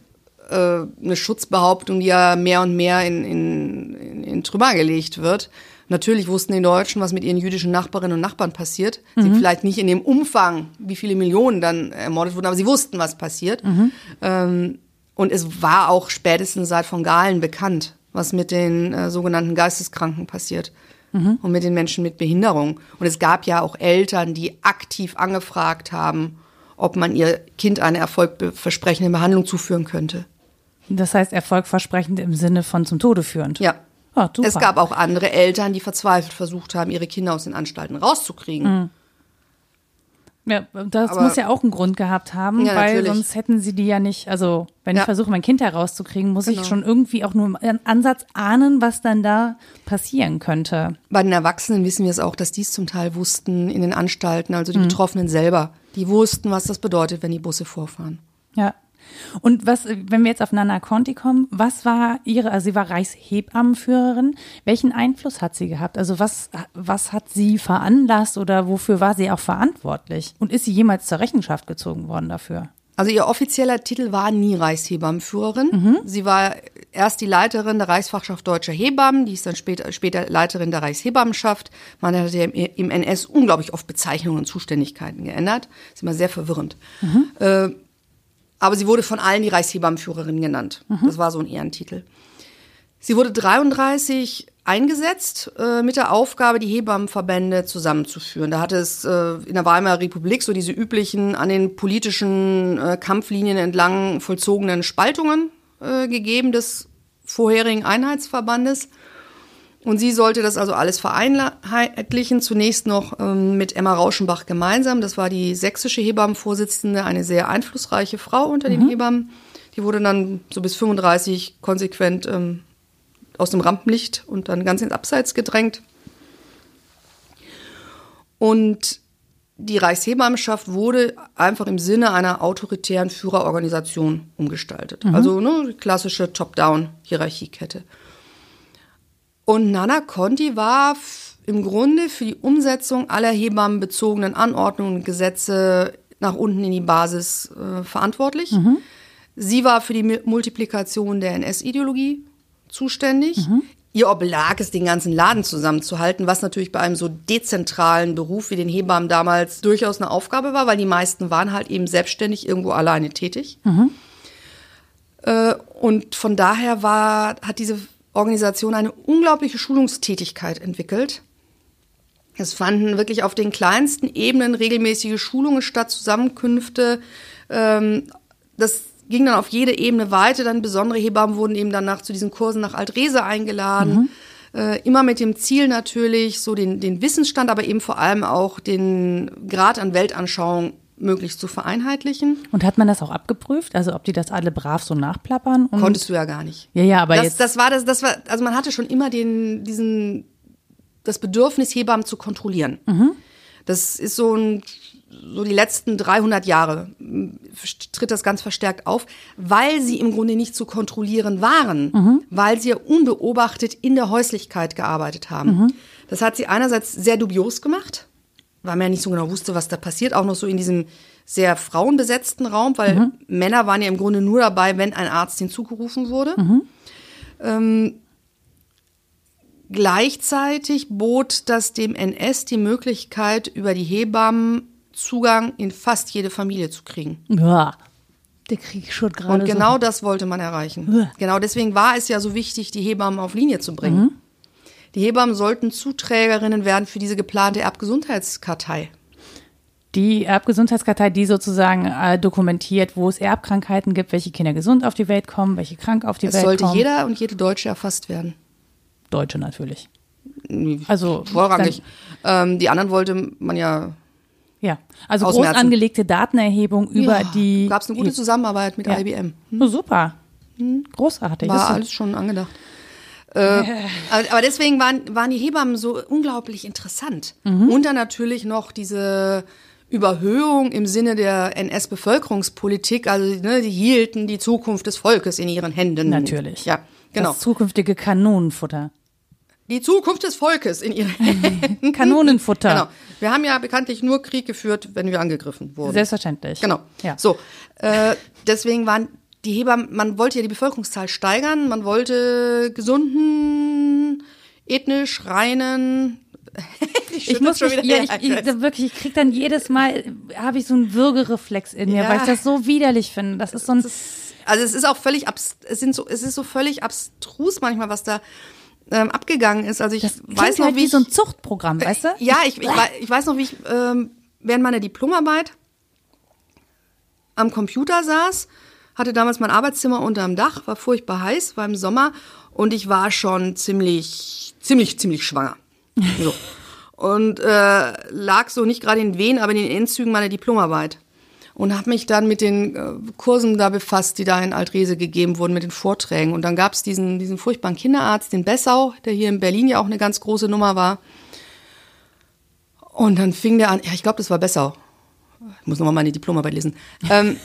äh, eine Schutzbehauptung, die ja mehr und mehr in, in, in, in Trümmer gelegt wird. Natürlich wussten die Deutschen, was mit ihren jüdischen Nachbarinnen und Nachbarn passiert. Sie vielleicht nicht in dem Umfang, wie viele Millionen dann ermordet wurden, aber sie wussten, was passiert. Ähm, und es war auch spätestens seit von Galen bekannt, was mit den äh, sogenannten Geisteskranken passiert und mit den Menschen mit Behinderung. Und es gab ja auch Eltern, die aktiv angefragt haben, ob man ihr Kind eine erfolgversprechende Behandlung zuführen könnte. Das heißt erfolgversprechend im Sinne von zum Tode führend. Ja. Ah. Es gab auch andere Eltern, die verzweifelt versucht haben, ihre Kinder aus den Anstalten rauszukriegen. Ja, das Aber- muss ja auch einen Grund gehabt haben, Ja, weil natürlich. sonst hätten sie die ja nicht, also wenn ich Ja. versuche, mein Kind herauszukriegen, muss Genau. ich schon irgendwie auch nur im Ansatz ahnen, was dann da passieren könnte. Bei den Erwachsenen wissen wir es auch, dass die es zum Teil wussten in den Anstalten, also die Mhm. Betroffenen selber. Die wussten, was das bedeutet, wenn die Busse vorfahren. Ja. Und was, wenn wir jetzt auf Nana Conti kommen, was war ihre, also sie war Reichshebammenführerin, welchen Einfluss hat sie gehabt? Also was, was hat sie veranlasst oder wofür war sie auch verantwortlich? Und ist sie jemals zur Rechenschaft gezogen worden dafür? Also ihr offizieller Titel war nie Reichshebammenführerin. Mhm. Sie war erst die Leiterin der Reichsfachschaft Deutscher Hebammen, die ist dann später, später Leiterin der Reichshebammenschaft. Man hat ja im, NS unglaublich oft Bezeichnungen und Zuständigkeiten geändert. ist immer sehr verwirrend. Mhm. Äh, aber sie wurde von allen die Reichshebammenführerin genannt. Mhm. Das war so ein Ehrentitel. Sie wurde 33 eingesetzt äh, mit der Aufgabe, die Hebammenverbände zusammenzuführen. Da hatte es äh, in der Weimarer Republik so diese üblichen an den politischen äh, Kampflinien entlang vollzogenen Spaltungen äh, gegeben des vorherigen Einheitsverbandes. Und sie sollte das also alles vereinheitlichen. Zunächst noch ähm, mit Emma Rauschenbach gemeinsam. Das war die sächsische Hebammenvorsitzende, eine sehr einflussreiche Frau unter den Hebammen. Die wurde dann so bis 35 konsequent ähm, aus dem Rampenlicht und dann ganz ins Abseits gedrängt. Und die Reichshebammenschaft wurde einfach im Sinne einer autoritären Führerorganisation umgestaltet. Also ne, die klassische Top-Down-Hierarchiekette. Und Nana Conti war im Grunde für die Umsetzung aller hebammenbezogenen Anordnungen und Gesetze nach unten in die Basis äh, verantwortlich. Sie war für die Multiplikation der NS-Ideologie zuständig. Ihr oblag es, den ganzen Laden zusammenzuhalten, was natürlich bei einem so dezentralen Beruf wie den Hebammen damals durchaus eine Aufgabe war, weil die meisten waren halt eben selbstständig irgendwo alleine tätig. Äh, und von daher war, hat diese Organisation eine unglaubliche Schulungstätigkeit entwickelt. Es fanden wirklich auf den kleinsten Ebenen regelmäßige Schulungen statt, Zusammenkünfte. Ähm, das ging dann auf jede Ebene weiter. Dann besondere Hebammen wurden eben danach zu diesen Kursen nach Altrese eingeladen. Äh, immer mit dem Ziel natürlich, so den, den Wissensstand, aber eben vor allem auch den Grad an Weltanschauung möglichst zu vereinheitlichen. Und hat man das auch abgeprüft? Also ob die das alle brav so nachplappern? Konntest du ja gar nicht. ja, ja, aber das, jetzt. das war das, das war, also man hatte schon immer den, diesen, das Bedürfnis, Hebammen zu kontrollieren. Das ist so ein, so die letzten 300 Jahre tritt das ganz verstärkt auf, weil sie im Grunde nicht zu kontrollieren waren, weil sie ja unbeobachtet in der Häuslichkeit gearbeitet haben. Das hat sie einerseits sehr dubios gemacht, weil man ja nicht so genau wusste, was da passiert, auch noch so in diesem sehr frauenbesetzten Raum, weil Männer waren ja im Grunde nur dabei, wenn ein Arzt hinzugerufen wurde. Ähm, gleichzeitig bot das dem NS die Möglichkeit, über die Hebammen Zugang in fast jede Familie zu kriegen. ja, der krieg ich schon gerade. Und genau das wollte man erreichen. Uah. Genau deswegen war es ja so wichtig, die Hebammen auf Linie zu bringen. Die Hebammen sollten Zuträgerinnen werden für diese geplante Erbgesundheitskartei. Die Erbgesundheitskartei, die sozusagen äh, dokumentiert, wo es Erbkrankheiten gibt, welche Kinder gesund auf die Welt kommen, welche krank auf die Es Welt sollte kommen. jeder und jede Deutsche erfasst werden. Deutsche natürlich. Also Vorrangig. Ähm, die anderen wollte man ja. Ja, also groß angelegte Datenerhebung über die. Gab es eine gute Zusammenarbeit mit Ja. IBM. Oh, super. Großartig. War alles schon angedacht. Äh, aber deswegen waren, waren die Hebammen so unglaublich interessant. Mhm. Und dann natürlich noch diese Überhöhung im Sinne der NS-Bevölkerungspolitik. Also ne, die hielten die Zukunft des Volkes in ihren Händen. Natürlich. Ja, genau. Das zukünftige Kanonenfutter. die Zukunft des Volkes in ihren Händen. Kanonenfutter. Genau. Wir haben ja bekanntlich nur Krieg geführt, wenn wir angegriffen wurden. Selbstverständlich. Genau. Ja. So, äh, deswegen waren die Hebammen, man wollte ja die Bevölkerungszahl steigern, man wollte gesunden, ethnisch reinen. ich muss mich, ja, ich, ich, wirklich, ich krieg dann jedes Mal, habe ich so einen Würgereflex in mir, ja. weil ich das so widerlich finde. Das ist so ein. also es ist auch völlig, abs es sind so, es ist so völlig abstrus manchmal, was da ähm, abgegangen ist. Also ich das weiß noch, halt wie, wie ich, so ein Zuchtprogramm, weißt du? Ja, ich, ich, ich weiß noch, wie ich ähm, während meiner Diplomarbeit am Computer saß, hatte damals mein Arbeitszimmer unterm Dach, war furchtbar heiß, war im Sommer und ich war schon ziemlich, ziemlich, ziemlich schwanger. So. und äh, lag so nicht gerade in den Wehen, aber in den Endzügen meiner Diplomarbeit und habe mich dann mit den äh, Kursen da befasst, die da in Altrese gegeben wurden, mit den Vorträgen. Und dann gab es diesen, diesen furchtbaren Kinderarzt, den Bessau, der hier in Berlin ja auch eine ganz große Nummer war. Und dann fing der an, ja, ich glaube, das war Bessau. Ich muss nochmal meine Diplomarbeit lesen. Ähm,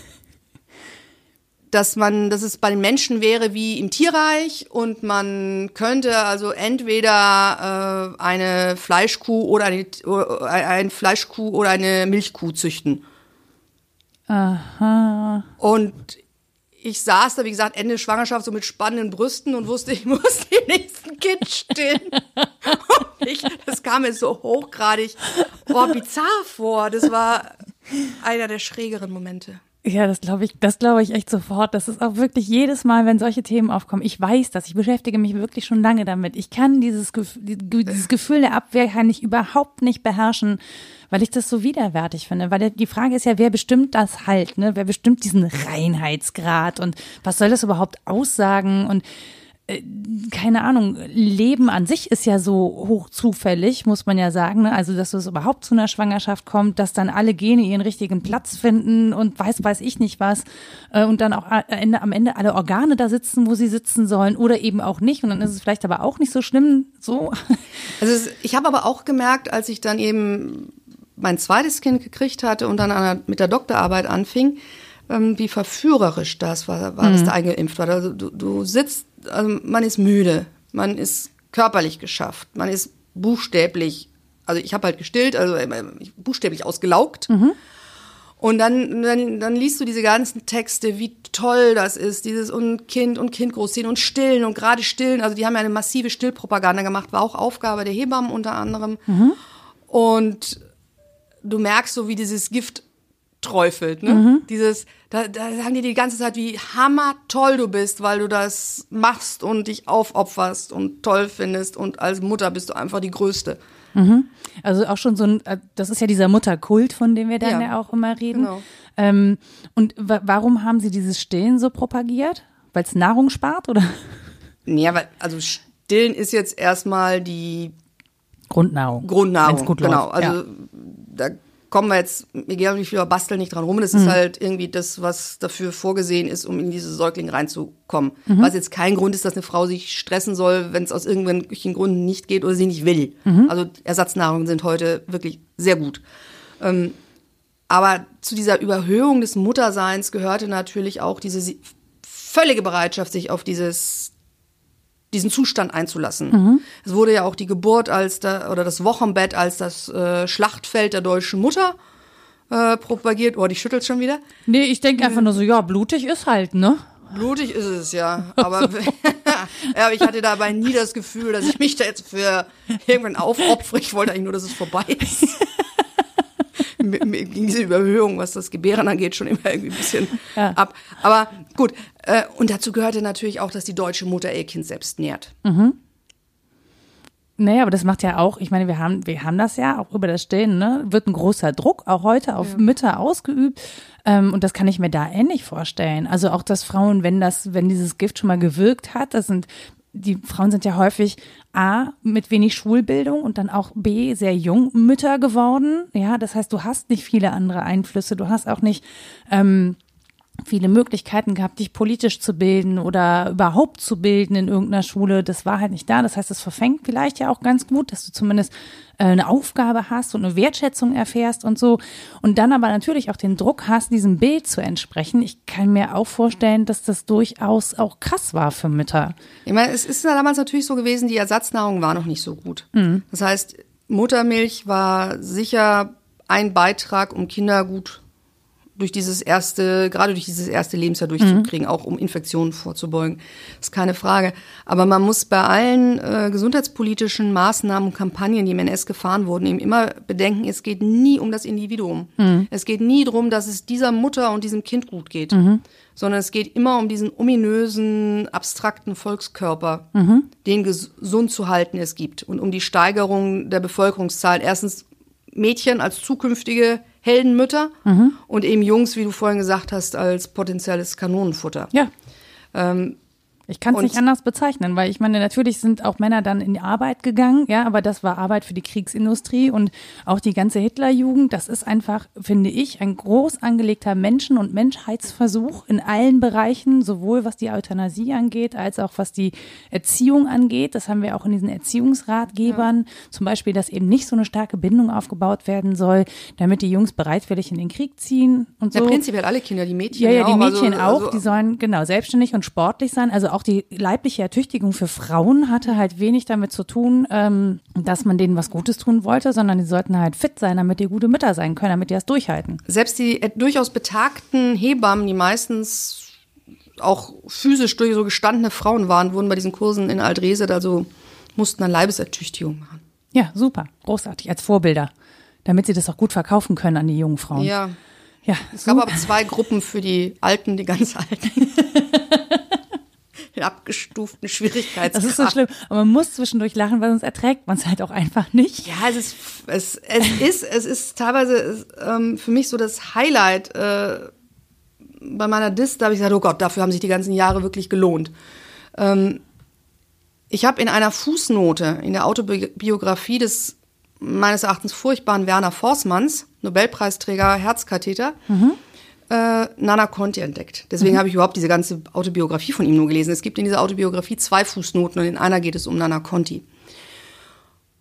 dass man, dass es bei den Menschen wäre wie im Tierreich und man könnte also entweder äh, eine Fleischkuh oder eine, äh, ein Fleischkuh oder eine Milchkuh züchten. Aha. Und ich saß da, wie gesagt, Ende Schwangerschaft so mit spannenden Brüsten und wusste, ich muss den nächsten Kind stillen. und ich, das kam mir so hochgradig, oh, bizarr vor. Das war einer der schrägeren Momente. Ja, das glaube ich, das glaube ich echt sofort. Das ist auch wirklich jedes Mal, wenn solche Themen aufkommen. Ich weiß das. Ich beschäftige mich wirklich schon lange damit. Ich kann dieses, dieses Gefühl der Abwehr kann ich überhaupt nicht beherrschen, weil ich das so widerwärtig finde. Weil die Frage ist ja, wer bestimmt das halt, ne? Wer bestimmt diesen Reinheitsgrad und was soll das überhaupt aussagen und keine Ahnung, Leben an sich ist ja so hoch zufällig, muss man ja sagen. Ne? Also, dass es überhaupt zu einer Schwangerschaft kommt, dass dann alle Gene ihren richtigen Platz finden und weiß, weiß ich nicht was. Äh, und dann auch Ende, am Ende alle Organe da sitzen, wo sie sitzen sollen oder eben auch nicht. Und dann ist es vielleicht aber auch nicht so schlimm so. Also, ich habe aber auch gemerkt, als ich dann eben mein zweites Kind gekriegt hatte und dann mit der Doktorarbeit anfing, wie verführerisch das war, war mhm. dass da eingeimpft war. Also du, du sitzt, also man ist müde, man ist körperlich geschafft, man ist buchstäblich, also ich habe halt gestillt, also äh, buchstäblich ausgelaugt. Mhm. Und dann, dann, dann liest du diese ganzen Texte, wie toll das ist, dieses und Kind und Kind großziehen und stillen und gerade stillen. Also die haben ja eine massive Stillpropaganda gemacht, war auch Aufgabe der Hebammen unter anderem. Mhm. Und du merkst so, wie dieses Gift träufelt, ne? Mhm. Dieses, da, da sagen die die ganze Zeit, wie hammertoll du bist, weil du das machst und dich aufopferst und toll findest und als Mutter bist du einfach die Größte. Mhm. Also auch schon so ein, äh, das ist ja dieser Mutterkult, von dem wir dann ja, ja auch immer reden. Genau. Ähm, und warum haben sie dieses Stillen so propagiert? Weil es Nahrung spart, oder? Ja, weil, also Stillen ist jetzt erstmal die Grundnahrung. Grundnahrung, gut genau. Läuft. Also ja. da kommen wir jetzt, mir geht nicht viel über Basteln nicht dran rum. Das mhm. ist halt irgendwie das, was dafür vorgesehen ist, um in diese Säuglinge reinzukommen. Mhm. Was jetzt kein Grund ist, dass eine Frau sich stressen soll, wenn es aus irgendwelchen Gründen nicht geht oder sie nicht will. Mhm. Also Ersatznahrungen sind heute wirklich sehr gut. Ähm, aber zu dieser Überhöhung des Mutterseins gehörte natürlich auch diese völlige Bereitschaft, sich auf dieses diesen Zustand einzulassen. Mhm. Es wurde ja auch die Geburt als da, oder das Wochenbett als das äh, Schlachtfeld der deutschen Mutter äh, propagiert. Oh, die schüttelt schon wieder. Nee, ich denke einfach nur so, ja, blutig ist halt, ne? Blutig ist es, ja. Aber ja, ich hatte dabei nie das Gefühl, dass ich mich da jetzt für irgendwann aufopfere. Ich wollte eigentlich nur, dass es vorbei ist. mir, mir ging diese Überhöhung, was das Gebären angeht, schon immer irgendwie ein bisschen ja. ab. Aber gut, äh, und dazu gehörte natürlich auch, dass die deutsche Mutter ihr Kind selbst nährt. Mhm. Naja, aber das macht ja auch, ich meine, wir haben, wir haben das ja auch über das Stillen, ne? Wird ein großer Druck auch heute auf ja. Mütter ausgeübt. Ähm, und das kann ich mir da ähnlich vorstellen. Also auch, dass Frauen, wenn das, wenn dieses Gift schon mal gewirkt hat, das sind die Frauen sind ja häufig A, mit wenig Schulbildung und dann auch B, sehr jung Mütter geworden. Ja, das heißt, du hast nicht viele andere Einflüsse, du hast auch nicht ähm, viele Möglichkeiten gehabt, dich politisch zu bilden oder überhaupt zu bilden in irgendeiner Schule. Das war halt nicht da. Das heißt, es verfängt vielleicht ja auch ganz gut, dass du zumindest äh, eine Aufgabe hast und eine Wertschätzung erfährst und so. Und dann aber natürlich auch den Druck hast, diesem Bild zu entsprechen. Ich kann mir auch vorstellen, dass das durchaus auch krass war für Mütter. Ich meine, es ist ja damals natürlich so gewesen, die Ersatznahrung war noch nicht so gut. Mhm. Das heißt, Muttermilch war sicher ein Beitrag, um Kinder gut durch dieses erste, gerade durch dieses erste Lebensjahr durchzukriegen, auch um Infektionen vorzubeugen. ist keine Frage. Aber man muss bei allen äh, gesundheitspolitischen Maßnahmen und Kampagnen, die im NS gefahren wurden, eben immer bedenken, es geht nie um das Individuum. Es geht nie darum, dass es dieser Mutter und diesem Kind gut geht, sondern es geht immer um diesen ominösen, abstrakten Volkskörper, den gesund zu halten es gibt und um die Steigerung der Bevölkerungszahl. Erstens Mädchen als zukünftige Heldenmütter und eben Jungs, wie du vorhin gesagt hast, als potenzielles Kanonenfutter. Ja. Ähm, Ich kann es nicht anders bezeichnen, weil ich meine, natürlich sind auch Männer dann in die Arbeit gegangen, ja, aber das war Arbeit für die Kriegsindustrie und auch die ganze Hitlerjugend, das ist einfach, finde ich, ein groß angelegter Menschen- und Menschheitsversuch in allen Bereichen, sowohl was die Euthanasie angeht, als auch was die Erziehung angeht. Das haben wir auch in diesen Erziehungsratgebern, zum Beispiel, dass eben nicht so eine starke Bindung aufgebaut werden soll, damit die Jungs bereitwillig in den Krieg ziehen und so. ja, prinzipiell alle Kinder, die Mädchen Ja, ja, die auch. Mädchen also, auch, also, die sollen genau selbstständig und sportlich sein. Also auch die leibliche Ertüchtigung für Frauen hatte halt wenig damit zu tun, ähm, dass man denen was Gutes tun wollte, sondern die sollten halt fit sein, damit die gute Mütter sein können, damit die das durchhalten. selbst die äh, durchaus betagten Hebammen, die meistens auch physisch durch so gestandene Frauen waren, wurden bei diesen Kursen in Aldreset, also mussten dann Leibesertüchtigung machen. Ja, super, großartig, als Vorbilder, damit sie das auch gut verkaufen können an die jungen Frauen. Ja. ja Es gab aber zwei Gruppen für die Alten, die ganz Alten. Den abgestuften Schwierigkeitsgrad. das ist so schlimm. Aber man muss zwischendurch lachen, weil sonst erträgt man es halt auch einfach nicht. Ja, es ist, es, es ist, es ist teilweise es, ähm, für mich so das Highlight äh, bei meiner Dis. Da habe ich gesagt, oh Gott, dafür haben sich die ganzen Jahre wirklich gelohnt. Ähm, ich habe in einer Fußnote in der Autobiografie des meines Erachtens furchtbaren Werner Forssmanns, Nobelpreisträger Herzkatheter, äh, Nana Conti entdeckt. Deswegen habe ich überhaupt diese ganze Autobiografie von ihm nur gelesen. Es gibt in dieser Autobiografie zwei Fußnoten und in einer geht es um Nana Conti.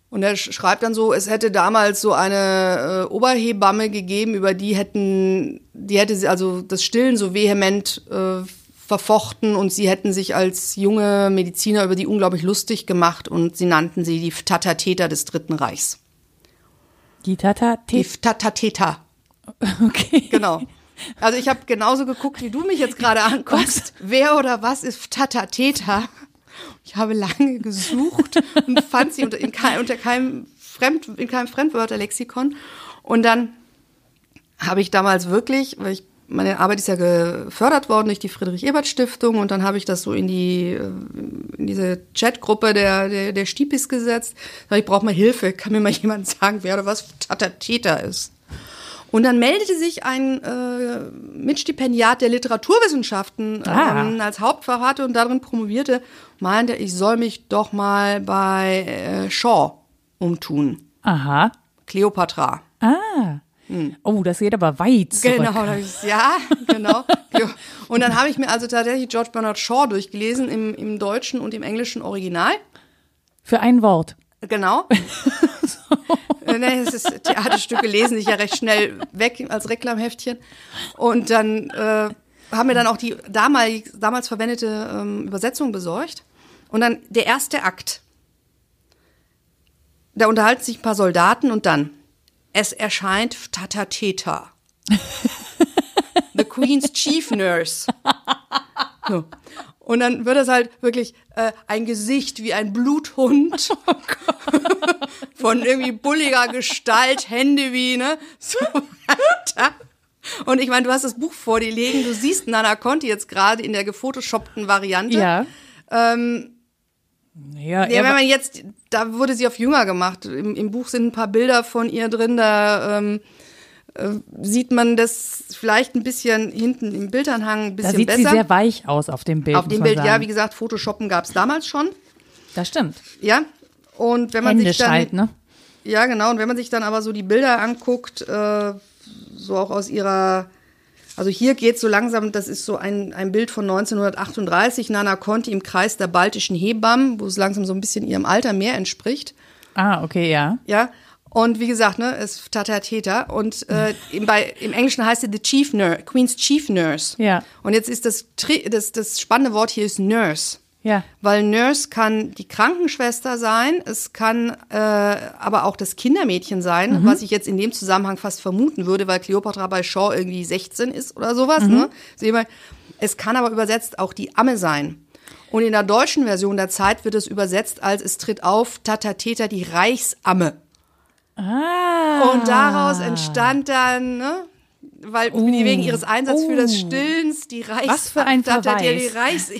Und er sch- schreibt dann so, es hätte damals so eine äh, Oberhebamme gegeben, über die hätten, die hätte sie also das Stillen so vehement äh, verfochten und sie hätten sich als junge Mediziner über die unglaublich lustig gemacht und sie nannten sie die Tatateta des Dritten Reichs. Die Tata, Die T Tatateta, okay. genau. Also ich habe genauso geguckt, wie du mich jetzt gerade anguckst. Wer oder was ist Tatateta? Ich habe lange gesucht und fand sie unter, in kein, unter keinem, Fremd, in keinem Fremdwörterlexikon. Und dann habe ich damals wirklich, weil ich, meine Arbeit ist ja gefördert worden durch die Friedrich-Ebert-Stiftung und dann habe ich das so in die, äh, in diese Chatgruppe der, der, der Stipis gesetzt. Ich brauche mal Hilfe, kann mir mal jemand sagen, wer oder was Tatateta ist. Und dann meldete sich ein äh, Mitstipendiat der Literaturwissenschaften Ah. ähm, als Hauptfach hatte und darin promovierte, meinte, ich soll mich doch mal bei äh, Shaw umtun. Aha. Cleopatra. Ah. Oh, das geht aber weit zurück. Genau, ich, ja, genau. Und dann habe ich mir also tatsächlich George Bernard Shaw durchgelesen im, im deutschen und im englischen Original. Für ein Wort. Genau. Nee, es ist Theaterstücke lesen sich ja recht schnell weg als Reklamheftchen. Und dann äh, haben wir dann auch die damalig, damals verwendete ähm, Übersetzung besorgt. Und dann der erste Akt. Da unterhalten sich ein paar Soldaten und dann es erscheint Tatateta. The Queen's Chief Nurse. So. Und dann wird das halt wirklich äh, ein Gesicht wie ein Bluthund von irgendwie bulliger Gestalt, Hände wie, ne? So weiter. Und ich meine, du hast das Buch vor dir liegen, du siehst Nana Conti jetzt gerade in der gefotoshoppten Variante. Ja. Ähm, ja, Ja, wenn man jetzt, da wurde sie auf jünger gemacht. Im, im Buch sind ein paar Bilder von ihr drin, da ähm, äh, sieht man das vielleicht ein bisschen hinten im Bildanhang ein da bisschen sieht besser. sie sehr weich aus auf dem Bild. auf dem Bild, ja, wie gesagt, Photoshoppen gab es damals schon, Das stimmt. ja. Und wenn man sich Händisch dann, halt, ne? ja genau, und wenn man sich dann aber so die Bilder anguckt, äh, so auch aus ihrer, also hier geht so langsam, das ist so ein, ein Bild von 1938, Nana Conti im Kreis der baltischen Hebammen, wo es langsam so ein bisschen ihrem Alter mehr entspricht. Ah, okay, ja. Ja. Und wie gesagt, ne, ist Tata Teta. Und äh, im, bei, im Englischen heißt sie the Chief Nurse, Queen's Chief Nurse. Ja. Und jetzt ist das, das, das spannende Wort hier ist Nurse. Ja. Weil Nurse kann die Krankenschwester sein, es kann äh, aber auch das Kindermädchen sein, was ich jetzt in dem Zusammenhang fast vermuten würde, weil Cleopatra bei Shaw irgendwie 16 ist oder sowas. Ne? Sehen wir. Es kann aber übersetzt auch die Amme sein. Und in der deutschen Version der Zeit wird es übersetzt als es tritt auf Tata Teta die Reichsamme. Ah. Und daraus entstand dann, ne, weil wegen ihres Einsatzes für das Stillens die Reichs Uh. Was für ein Teta die Verweis.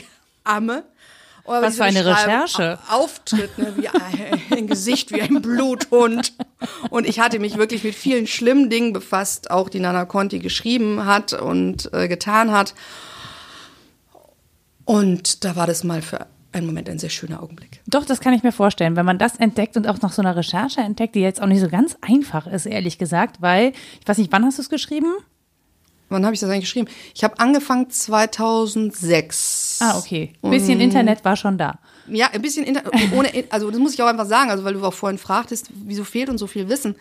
Reichsamme. Oder Was für eine Recherche. Au- Auftritt, ne, wie ein, ein Gesicht wie ein Bluthund. Und ich hatte mich wirklich mit vielen schlimmen Dingen befasst, auch die Nana Conti geschrieben hat und äh, getan hat. Und da war das mal für einen Moment ein sehr schöner Augenblick. Doch, das kann ich mir vorstellen. Wenn man das entdeckt und auch noch so eine Recherche entdeckt, die jetzt auch nicht so ganz einfach ist, ehrlich gesagt, weil, ich weiß nicht, wann hast du es geschrieben? Wann habe ich das eigentlich geschrieben? Ich habe angefangen 2006. Ah, okay. Ein bisschen Internet war schon da. Ja, ein bisschen Inter ohne, also das muss ich auch einfach sagen, also weil du auch vorhin fragtest, wieso fehlt uns so viel Wissen?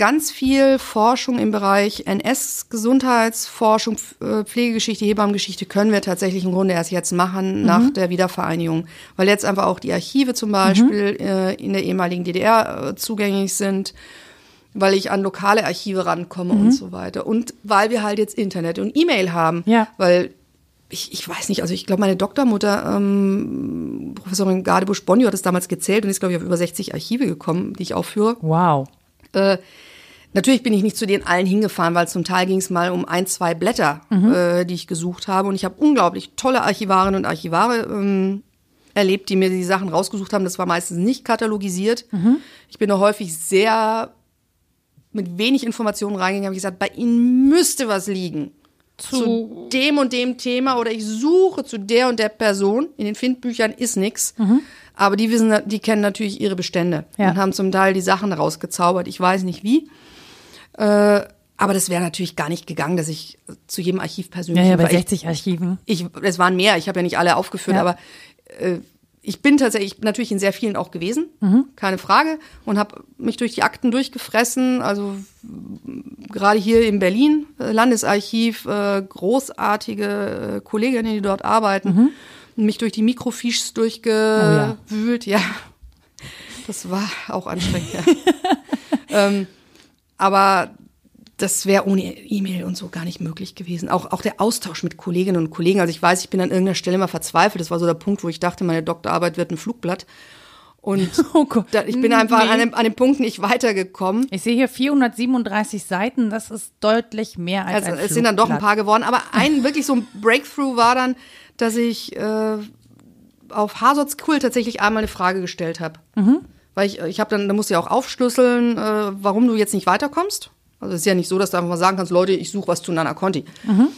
Ganz viel Forschung im Bereich NS-Gesundheitsforschung, äh, Pflegegeschichte, Hebammengeschichte können wir tatsächlich im Grunde erst jetzt machen nach der Wiedervereinigung, weil jetzt einfach auch die Archive zum Beispiel äh, in der ehemaligen DDR äh, zugänglich sind, weil ich an lokale Archive rankomme und so weiter und weil wir halt jetzt Internet und E-Mail haben, Ja. weil ich, ich weiß nicht, also ich glaube, meine Doktormutter, ähm, Professorin Gardebusch-Bonio hat es damals gezählt und ist, glaube ich, auf über 60 Archive gekommen, die ich aufführe. Wow. Äh, natürlich bin ich nicht zu denen allen hingefahren, weil zum Teil ging es mal um ein, zwei Blätter, äh, die ich gesucht habe. Und ich habe unglaublich tolle Archivarinnen und Archivare ähm, erlebt, die mir die Sachen rausgesucht haben. Das war meistens nicht katalogisiert. Ich bin da häufig sehr mit wenig Informationen reingegangen, habe gesagt, bei Ihnen müsste was liegen. Zu, dem und dem Thema oder ich suche zu der und der Person. In den Findbüchern ist nix. Aber die wissen, die kennen natürlich ihre Bestände Ja. und haben zum Teil die Sachen rausgezaubert. Ich weiß nicht wie. Äh, aber das wäre natürlich gar nicht gegangen, dass ich zu jedem Archiv persönlich Ja, ja, bei weil ich- 60 Archiven. ich, es waren mehr, ich habe ja nicht alle aufgeführt, Ja. aber äh, ich bin tatsächlich natürlich in sehr vielen auch gewesen, keine Frage, und habe mich durch die Akten durchgefressen. Also gerade hier in Berlin, äh, Landesarchiv, äh, großartige äh, Kolleginnen, die dort arbeiten, mich durch die Mikrofiches durchgewühlt. ja. das war auch anstrengend. Ja. ähm, aber das wäre ohne E-Mail und so gar nicht möglich gewesen. Auch, auch der Austausch mit Kolleginnen und Kollegen. Also ich weiß, ich bin an irgendeiner Stelle mal verzweifelt. Das war so der Punkt, wo ich dachte, meine Doktorarbeit wird ein Flugblatt. Und Oh da, ich bin einfach Nee. an, dem, an dem Punkt nicht weitergekommen. Ich sehe hier 437 Seiten, das ist deutlich mehr als Also ein es sind dann doch ein Flugblatt. paar geworden. Aber ein wirklich so ein Breakthrough war dann, dass ich äh, auf Hasots Cool tatsächlich einmal eine Frage gestellt habe. Mhm. Weil ich, ich habe dann, da musst du ja auch aufschlüsseln, äh, warum du jetzt nicht weiterkommst. Also es ist ja nicht so, dass du einfach mal sagen kannst, Leute, ich suche was zu Nana Conti. Mhm.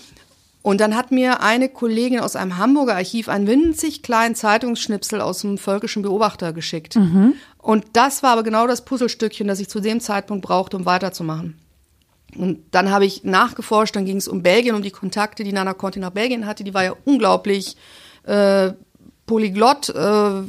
Und dann hat mir eine Kollegin aus einem Hamburger Archiv einen winzig kleinen Zeitungsschnipsel aus dem Völkischen Beobachter geschickt. Mhm. Und das war aber genau das Puzzlestückchen, das ich zu dem Zeitpunkt brauchte, um weiterzumachen. Und dann habe ich nachgeforscht, dann ging es um Belgien, um die Kontakte, die Nana Conti nach Belgien hatte. Die war ja unglaublich äh, polyglott, äh,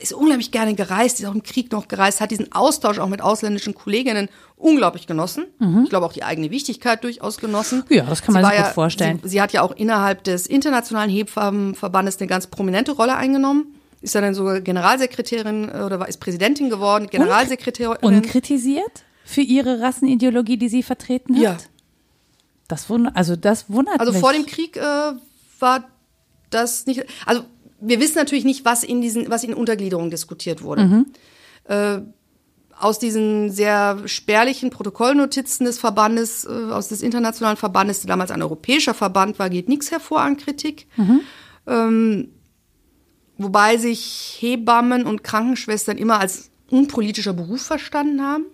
ist unglaublich gerne gereist, ist auch im Krieg noch gereist, hat diesen Austausch auch mit ausländischen Kolleginnen unglaublich genossen. Ich glaube auch die eigene Wichtigkeit durchaus genossen. Ja, das kann man Sie sich gut ja, vorstellen. Sie, sie hat ja auch innerhalb des internationalen Hebammenverbandes eine ganz prominente Rolle eingenommen. Ist ja dann sogar Generalsekretärin äh, oder ist Präsidentin geworden, Generalsekretärin. Unkritisiert für ihre Rassenideologie, die sie vertreten hat? Ja. Das wundert, also das wundert Also mich. vor dem Krieg äh, war das nicht. Also wir wissen natürlich nicht, was in diesen, was in Untergliederungen diskutiert wurde. Äh, aus diesen sehr spärlichen Protokollnotizen des Verbandes, äh, aus des internationalen Verbandes, der damals ein europäischer Verband war, geht nichts hervor an Kritik. Ähm, wobei sich Hebammen und Krankenschwestern immer als unpolitischer Beruf verstanden haben.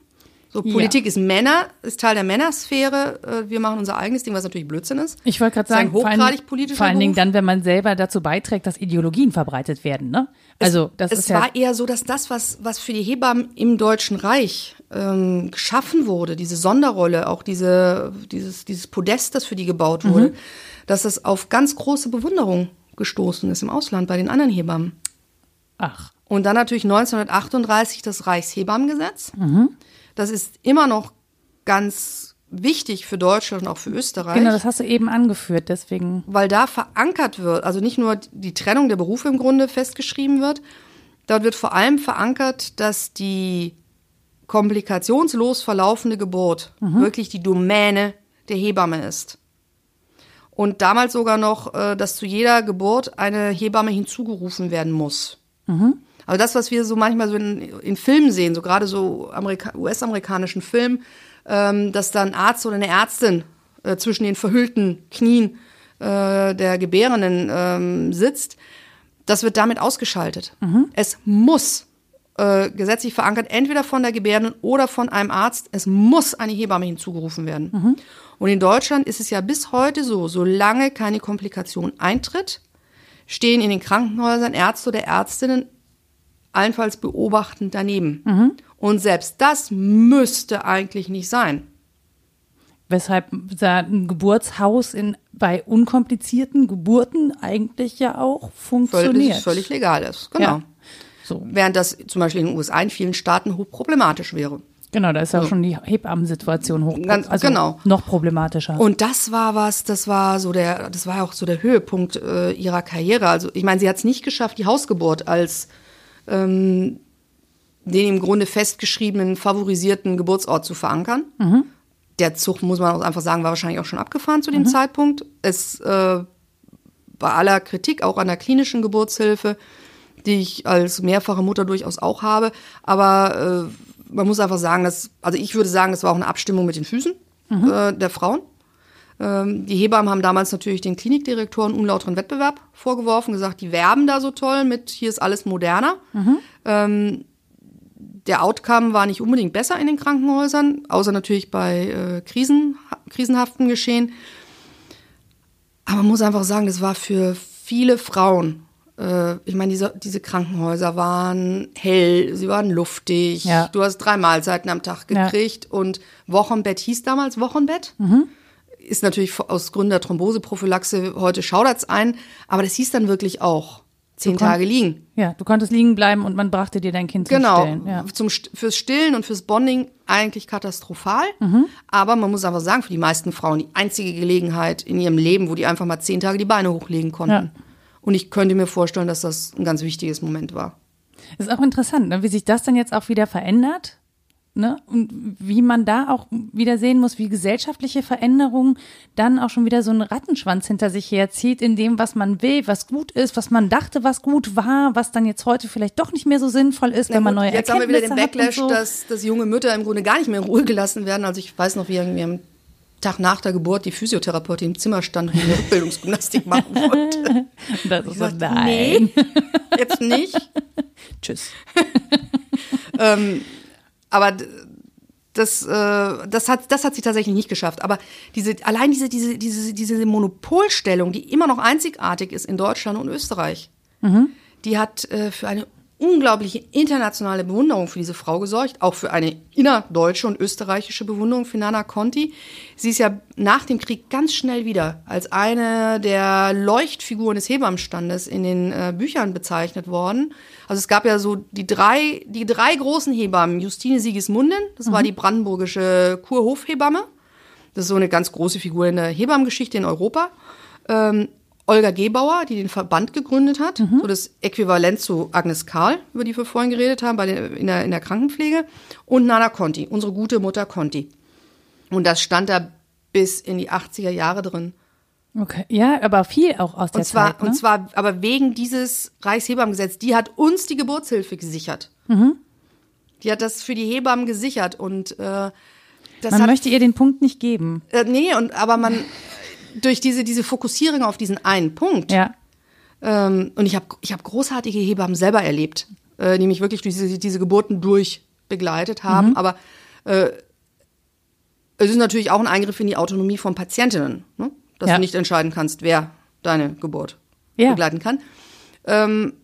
So, Ja. Politik ist Männer, ist Teil der Männersphäre. Äh, Wir machen unser eigenes Ding, was natürlich Blödsinn ist. Ich wollte gerade sagen, vor allen, hochgradig politischer vor allen Dingen Beruf. dann, wenn man selber dazu beiträgt, dass Ideologien verbreitet werden, ne? Also das es ist ja war eher so, dass das, was, was für die Hebammen im Deutschen Reich ähm, geschaffen wurde, diese Sonderrolle, auch diese, dieses, dieses Podest, das für die gebaut Mhm. wurde, dass es auf ganz große Bewunderung gestoßen ist im Ausland bei den anderen Hebammen. ach, Und dann natürlich 1938 das Reichshebammengesetz. Mhm. Das ist immer noch ganz wichtig für Deutschland und auch für Österreich. Genau, das hast du eben angeführt, deswegen. Weil da verankert wird, also nicht nur die Trennung der Berufe im Grunde festgeschrieben wird, dort wird vor allem verankert, dass die komplikationslos verlaufende Geburt mhm. wirklich die Domäne der Hebamme ist. Und damals sogar noch, äh, dass zu jeder Geburt eine Hebamme hinzugerufen werden muss. Mhm. Also das, was wir so manchmal so in, in Filmen sehen, so gerade so US-amerikanischen Filmen, ähm, dass dann Arzt oder eine Ärztin äh, zwischen den verhüllten Knien äh, der Gebärenden ähm, sitzt, das wird damit ausgeschaltet. Mhm. Es muss äh, gesetzlich verankert, entweder von der Gebärenden oder von einem Arzt, es muss eine Hebamme hinzugerufen werden. Mhm. Und in Deutschland ist es ja bis heute so, solange keine Komplikation eintritt, stehen in den Krankenhäusern Ärzte oder Ärztinnen allenfalls beobachtend daneben. Mhm. Und selbst das müsste eigentlich nicht sein. Weshalb ein Geburtshaus in, bei unkomplizierten Geburten eigentlich ja auch funktioniert. Völlig, völlig legal ist, genau. Ja. So. Während das zum Beispiel in den USA in vielen Staaten hochproblematisch wäre. Genau, da ist ja so. schon die Hebammensituation hoch, also genau. noch problematischer. Und das war was, das war so der, das war auch so der Höhepunkt äh, ihrer Karriere. Also ich meine, sie hat es nicht geschafft, die Hausgeburt als ähm, den im Grunde festgeschriebenen, favorisierten Geburtsort zu verankern. Mhm. Der Zug, muss man auch einfach sagen, war wahrscheinlich auch schon abgefahren zu dem mhm. Zeitpunkt. Es äh, bei aller Kritik auch an der klinischen Geburtshilfe, die ich als mehrfache Mutter durchaus auch habe, aber äh, man muss einfach sagen, dass, also ich würde sagen, es war auch eine Abstimmung mit den Füßen mhm. äh, der Frauen. Ähm, die Hebammen haben damals natürlich den Klinikdirektoren unlauteren Wettbewerb vorgeworfen, gesagt, die werben da so toll mit, hier ist alles moderner. Mhm. Ähm, der Outcome war nicht unbedingt besser in den Krankenhäusern, außer natürlich bei äh, Krisen, krisenhaften Geschehen. Aber man muss einfach sagen, das war für viele Frauen, äh, ich meine, diese, diese Krankenhäuser waren hell, sie waren luftig, ja. du hast drei Mahlzeiten am Tag gekriegt ja. und Wochenbett hieß damals Wochenbett. Mhm. Ist natürlich aus Gründen der Thromboseprophylaxe heute schaudert's ein, aber das hieß dann wirklich auch zehn Tage liegen. Ja, du konntest liegen bleiben und man brachte dir dein Kind zum genau, Stillen. Genau, zum, fürs Stillen und fürs Bonding eigentlich katastrophal. Mhm. Aber man muss einfach sagen, für die meisten Frauen die einzige Gelegenheit in ihrem Leben, wo die einfach mal zehn Tage die Beine hochlegen konnten. Ja. Und ich könnte mir vorstellen, dass das ein ganz wichtiges Moment war. Das ist auch interessant, ne? wie sich das dann jetzt auch wieder verändert. Ne? Und wie man da auch wieder sehen muss, wie gesellschaftliche Veränderungen dann auch schon wieder so einen Rattenschwanz hinter sich herzieht, in dem, was man will, was gut ist, was man dachte, was gut war, was dann jetzt heute vielleicht doch nicht mehr so sinnvoll ist, Na wenn man neue jetzt Erkenntnisse Jetzt haben wir wieder den Backlash, so. dass, dass junge Mütter im Grunde gar nicht mehr in Ruhe gelassen werden. Also ich weiß noch, wie irgendwie am Tag nach der Geburt die Physiotherapeutin im Zimmer stand und eine Rückbildungsgymnastik machen wollte. Das ist gesagt, nein. Nee, jetzt nicht. Tschüss. ähm, aber das, äh, das, hat, das hat sie tatsächlich nicht geschafft. Aber diese, allein diese, diese, diese, diese Monopolstellung, die immer noch einzigartig ist in Deutschland und Österreich, mhm. die hat äh, für eine unglaubliche internationale Bewunderung für diese Frau gesorgt, auch für eine innerdeutsche und österreichische Bewunderung für Nana Conti. Sie ist ja nach dem Krieg ganz schnell wieder als eine der Leuchtfiguren des Hebammenstandes in den äh, Büchern bezeichnet worden. Also es gab ja so die drei, die drei großen Hebammen. Justine Sigismundin, das mhm. war die brandenburgische Kurhofhebamme. Das ist so eine ganz große Figur in der Hebammengeschichte in Europa. Ähm, Olga Gebauer, die den Verband gegründet hat, mhm. so das Äquivalent zu Agnes Karl, über die wir vorhin geredet haben, bei den, in, der, in der Krankenpflege, und Nana Conti, unsere gute Mutter Conti. Und das stand da bis in die 80er Jahre drin. Okay, ja, aber viel auch aus der und zwar, Zeit. Ne? Und zwar, aber wegen dieses Reichshebammengesetz, die hat uns die Geburtshilfe gesichert. Mhm. Die hat das für die Hebammen gesichert und äh, das man hat, möchte ihr den Punkt nicht geben. Äh, nee, und aber man durch diese, diese Fokussierung auf diesen einen Punkt. Ja. Ähm, und ich habe ich hab großartige Hebammen selber erlebt, äh, die mich wirklich durch diese, diese Geburten durch begleitet haben. Mhm. Aber äh, es ist natürlich auch ein Eingriff in die Autonomie von Patientinnen, ne? dass ja. du nicht entscheiden kannst, wer deine Geburt ja. begleiten kann. Ähm,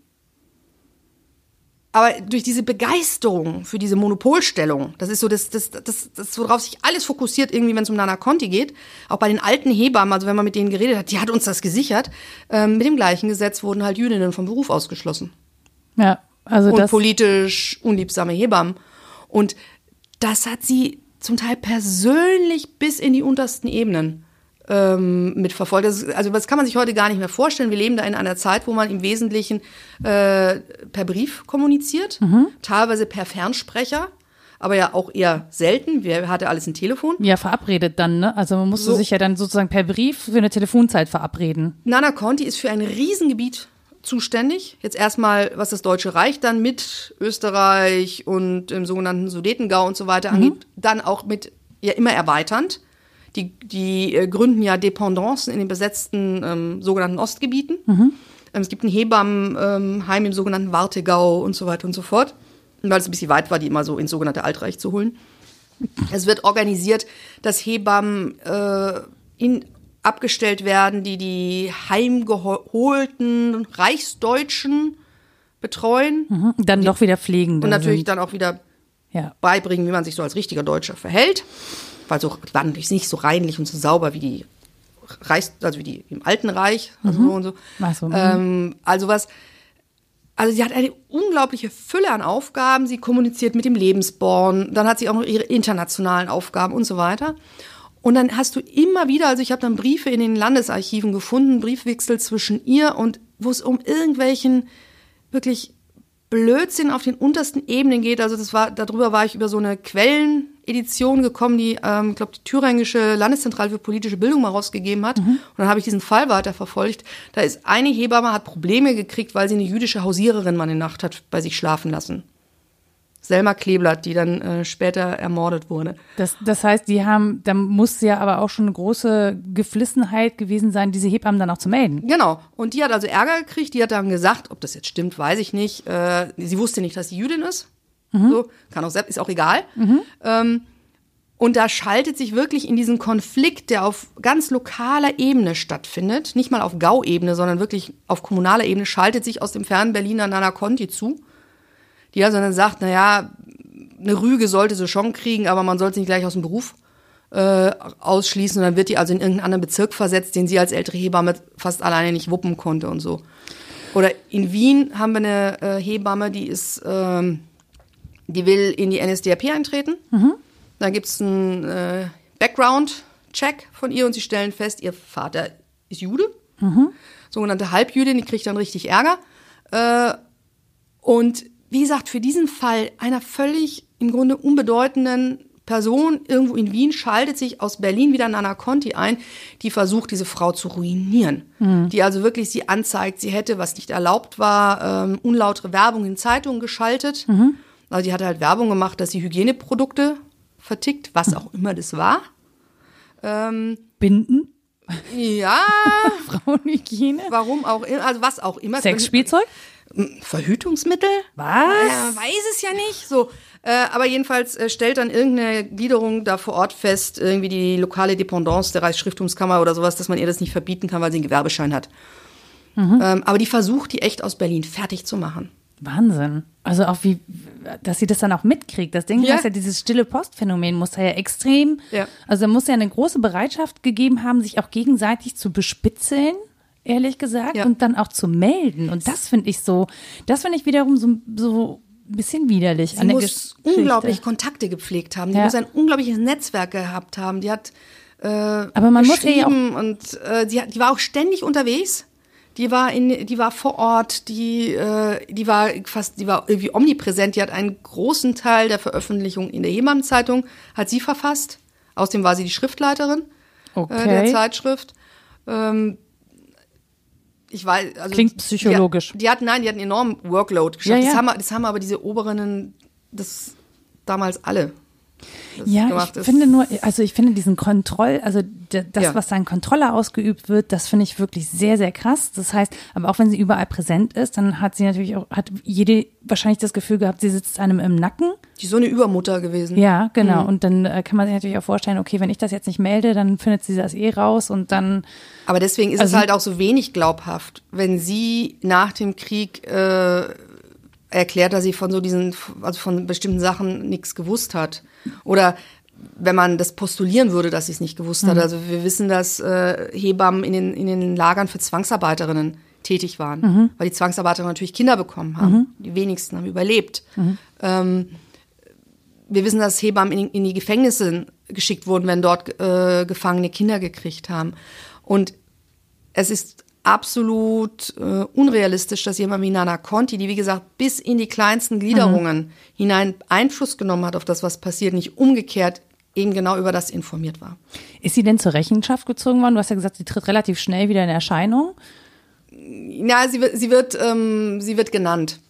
aber durch diese Begeisterung für diese Monopolstellung, das ist so das, das, das, das worauf sich alles fokussiert, irgendwie, wenn es um Nana Conti geht, auch bei den alten Hebammen, also wenn man mit denen geredet hat, die hat uns das gesichert, ähm, mit dem gleichen Gesetz wurden halt Jüdinnen vom Beruf ausgeschlossen. Ja, also Und das politisch unliebsame Hebammen. Und das hat sie zum Teil persönlich bis in die untersten Ebenen ähm, mitverfolgt. Das, ist- also das kann man sich heute gar nicht mehr vorstellen. Wir leben da in einer Zeit, wo man im Wesentlichen äh, per Brief kommuniziert, teilweise per Fernsprecher, aber ja auch eher selten. Wer hatte alles ein Telefon? Ja, verabredet dann, ne? Also man musste So. sich ja dann sozusagen per Brief für eine Telefonzeit verabreden. Nana Conti ist für ein Riesengebiet zuständig. Jetzt erstmal, was das Deutsche Reich dann mit Österreich und im sogenannten Sudetengau und so weiter angeht, dann auch mit ja immer erweiternd. Die, die äh, gründen ja Dependancen in den besetzten ähm, sogenannten Ostgebieten. Ähm, es gibt ein Hebammenheim im sogenannten Wartegau und so weiter und so fort. Weil es ein bisschen weit war, die immer so ins sogenannte Altreich zu holen. Es wird organisiert, dass Hebammen äh, in, abgestellt werden, die die heimgeholten Reichsdeutschen betreuen Mhm. Dann doch wieder Pflegende. und natürlich sind. dann auch wieder Ja. beibringen, wie man sich so als richtiger Deutscher verhält. Weil so natürlich nicht so reinlich und so sauber wie die Reichs, also wie die im Alten Reich, also so und so. So, mhm. ähm, also was. Also sie hat eine unglaubliche Fülle an Aufgaben. Sie kommuniziert mit dem Lebensborn. Dann hat sie auch noch ihre internationalen Aufgaben und so weiter. Und dann hast du immer wieder, also ich habe dann Briefe in den Landesarchiven gefunden, Briefwechsel zwischen ihr und wo es um irgendwelchen wirklich Blödsinn auf den untersten Ebenen geht. Also das war, darüber war ich über so eine Quellenedition gekommen, die, ähm, ich glaube, die Thüringische Landeszentrale für politische Bildung mal rausgegeben hat. Und dann habe ich diesen Fall weiter verfolgt. Da ist eine Hebamme hat Probleme gekriegt, weil sie eine jüdische Hausiererin mal eine Nacht hat bei sich schlafen lassen. Selma Kleeblatt, die dann äh, später ermordet wurde. Das, das heißt, die haben, da muss ja aber auch schon eine große Geflissenheit gewesen sein, diese Hebammen dann auch zu melden. Genau. Und die hat also Ärger gekriegt. Die hat dann gesagt, ob das jetzt stimmt, weiß ich nicht. Äh, sie wusste nicht, dass sie Jüdin ist. So, kann auch selbst, ist auch egal. Ähm, und da schaltet sich wirklich in diesen Konflikt, der auf ganz lokaler Ebene stattfindet, nicht mal auf Gau-Ebene, sondern wirklich auf kommunaler Ebene, schaltet sich aus dem fernen Berliner Nana Conti zu, die also dann sagt, naja, eine Rüge sollte sie schon kriegen, aber man sollte sie nicht gleich aus dem Beruf äh, ausschließen. Und dann wird die also in irgendeinen anderen Bezirk versetzt, den sie als ältere Hebamme fast alleine nicht wuppen konnte und so. Oder in Wien haben wir eine äh, Hebamme, die ist, ähm, die will in die NSDAP eintreten. Da gibt's einen äh, Background-Check von ihr und sie stellen fest, ihr Vater ist Jude, sogenannte Halbjüdin, die kriegt dann richtig Ärger. Äh, und wie gesagt, für diesen Fall einer völlig im Grunde unbedeutenden Person irgendwo in Wien schaltet sich aus Berlin wieder Nana Conti ein, die versucht, diese Frau zu ruinieren. Die also wirklich sie anzeigt, sie hätte, was nicht erlaubt war, ähm, unlautere Werbung in Zeitungen geschaltet. Also die hatte halt Werbung gemacht, dass sie Hygieneprodukte vertickt, was auch immer das war. Binden, Ja, Frauenhygiene, warum auch immer, also was auch immer. Sexspielzeug. Verhütungsmittel? Was? Ja, weiß es ja nicht. So, äh, aber jedenfalls äh, stellt dann irgendeine Gliederung da vor Ort fest, irgendwie die lokale Dependance der Reichsschriftungskammer oder sowas, dass man ihr das nicht verbieten kann, weil sie einen Gewerbeschein hat. Ähm, aber die versucht, die echt aus Berlin fertig zu machen. Wahnsinn. Also auch wie, dass sie das dann auch mitkriegt. Das Ding Ja. heißt ja, dieses stille Postphänomen muss da ja extrem, Ja. also da muss ja eine große Bereitschaft gegeben haben, sich auch gegenseitig zu bespitzeln, ehrlich gesagt, Ja. und dann auch zu melden. Und das finde ich so, das finde ich wiederum so, so ein bisschen widerlich Sie an der muss Geschichte. unglaublich Kontakte gepflegt haben. Die muss ein unglaubliches Netzwerk gehabt haben. Die hat äh, Aber man muss ja auch und äh, hat, die war auch ständig unterwegs. Die war in, die war vor Ort, die, äh, die war fast, die war irgendwie omnipräsent. Die hat einen großen Teil der Veröffentlichung in der Hebammenzeitung hat sie verfasst. Außerdem war sie die Schriftleiterin äh, der Okay. Zeitschrift. Ähm, ich weiß, also Klingt psychologisch. Die, die hat, nein, die hat einen enormen Workload geschafft. Ja, ja. Das, haben, das haben aber diese Oberinnen, das damals alle. Ja, ich ist. finde nur, also ich finde diesen Kontroll, also das, Ja. was an Kontrolle ausgeübt wird, das finde ich wirklich sehr, sehr krass. Das heißt, aber auch wenn sie überall präsent ist, dann hat sie natürlich auch, hat jede wahrscheinlich das Gefühl gehabt, sie sitzt einem im Nacken. Die ist so eine Übermutter gewesen. Ja, genau. Mhm. Und dann äh, kann man sich natürlich auch vorstellen, okay, wenn ich das jetzt nicht melde, dann findet sie das eh raus und dann, Aber deswegen ist Also- es halt auch so wenig glaubhaft, wenn sie nach dem Krieg äh, erklärt, dass sie von so diesen, also von bestimmten Sachen nichts gewusst hat. Oder wenn man das postulieren würde, dass sie es nicht gewusst Mhm. hat. Also wir wissen, dass äh, Hebammen in den, in den Lagern für Zwangsarbeiterinnen tätig waren, Mhm. weil die Zwangsarbeiterinnen natürlich Kinder bekommen haben. Die wenigsten haben überlebt. Mhm. Ähm, wir wissen, dass Hebammen in, in die Gefängnisse geschickt wurden, wenn dort äh, Gefangene Kinder gekriegt haben. Und es ist absolut äh, unrealistisch, dass jemand wie Nana Conti, die wie gesagt bis in die kleinsten Gliederungen mhm. hinein Einfluss genommen hat auf das, was passiert, nicht umgekehrt eben genau über das informiert war. Ist sie denn zur Rechenschaft gezogen worden? Du hast ja gesagt, sie tritt relativ schnell wieder in Erscheinung. Ja, sie wird, sie wird, ähm, sie wird genannt.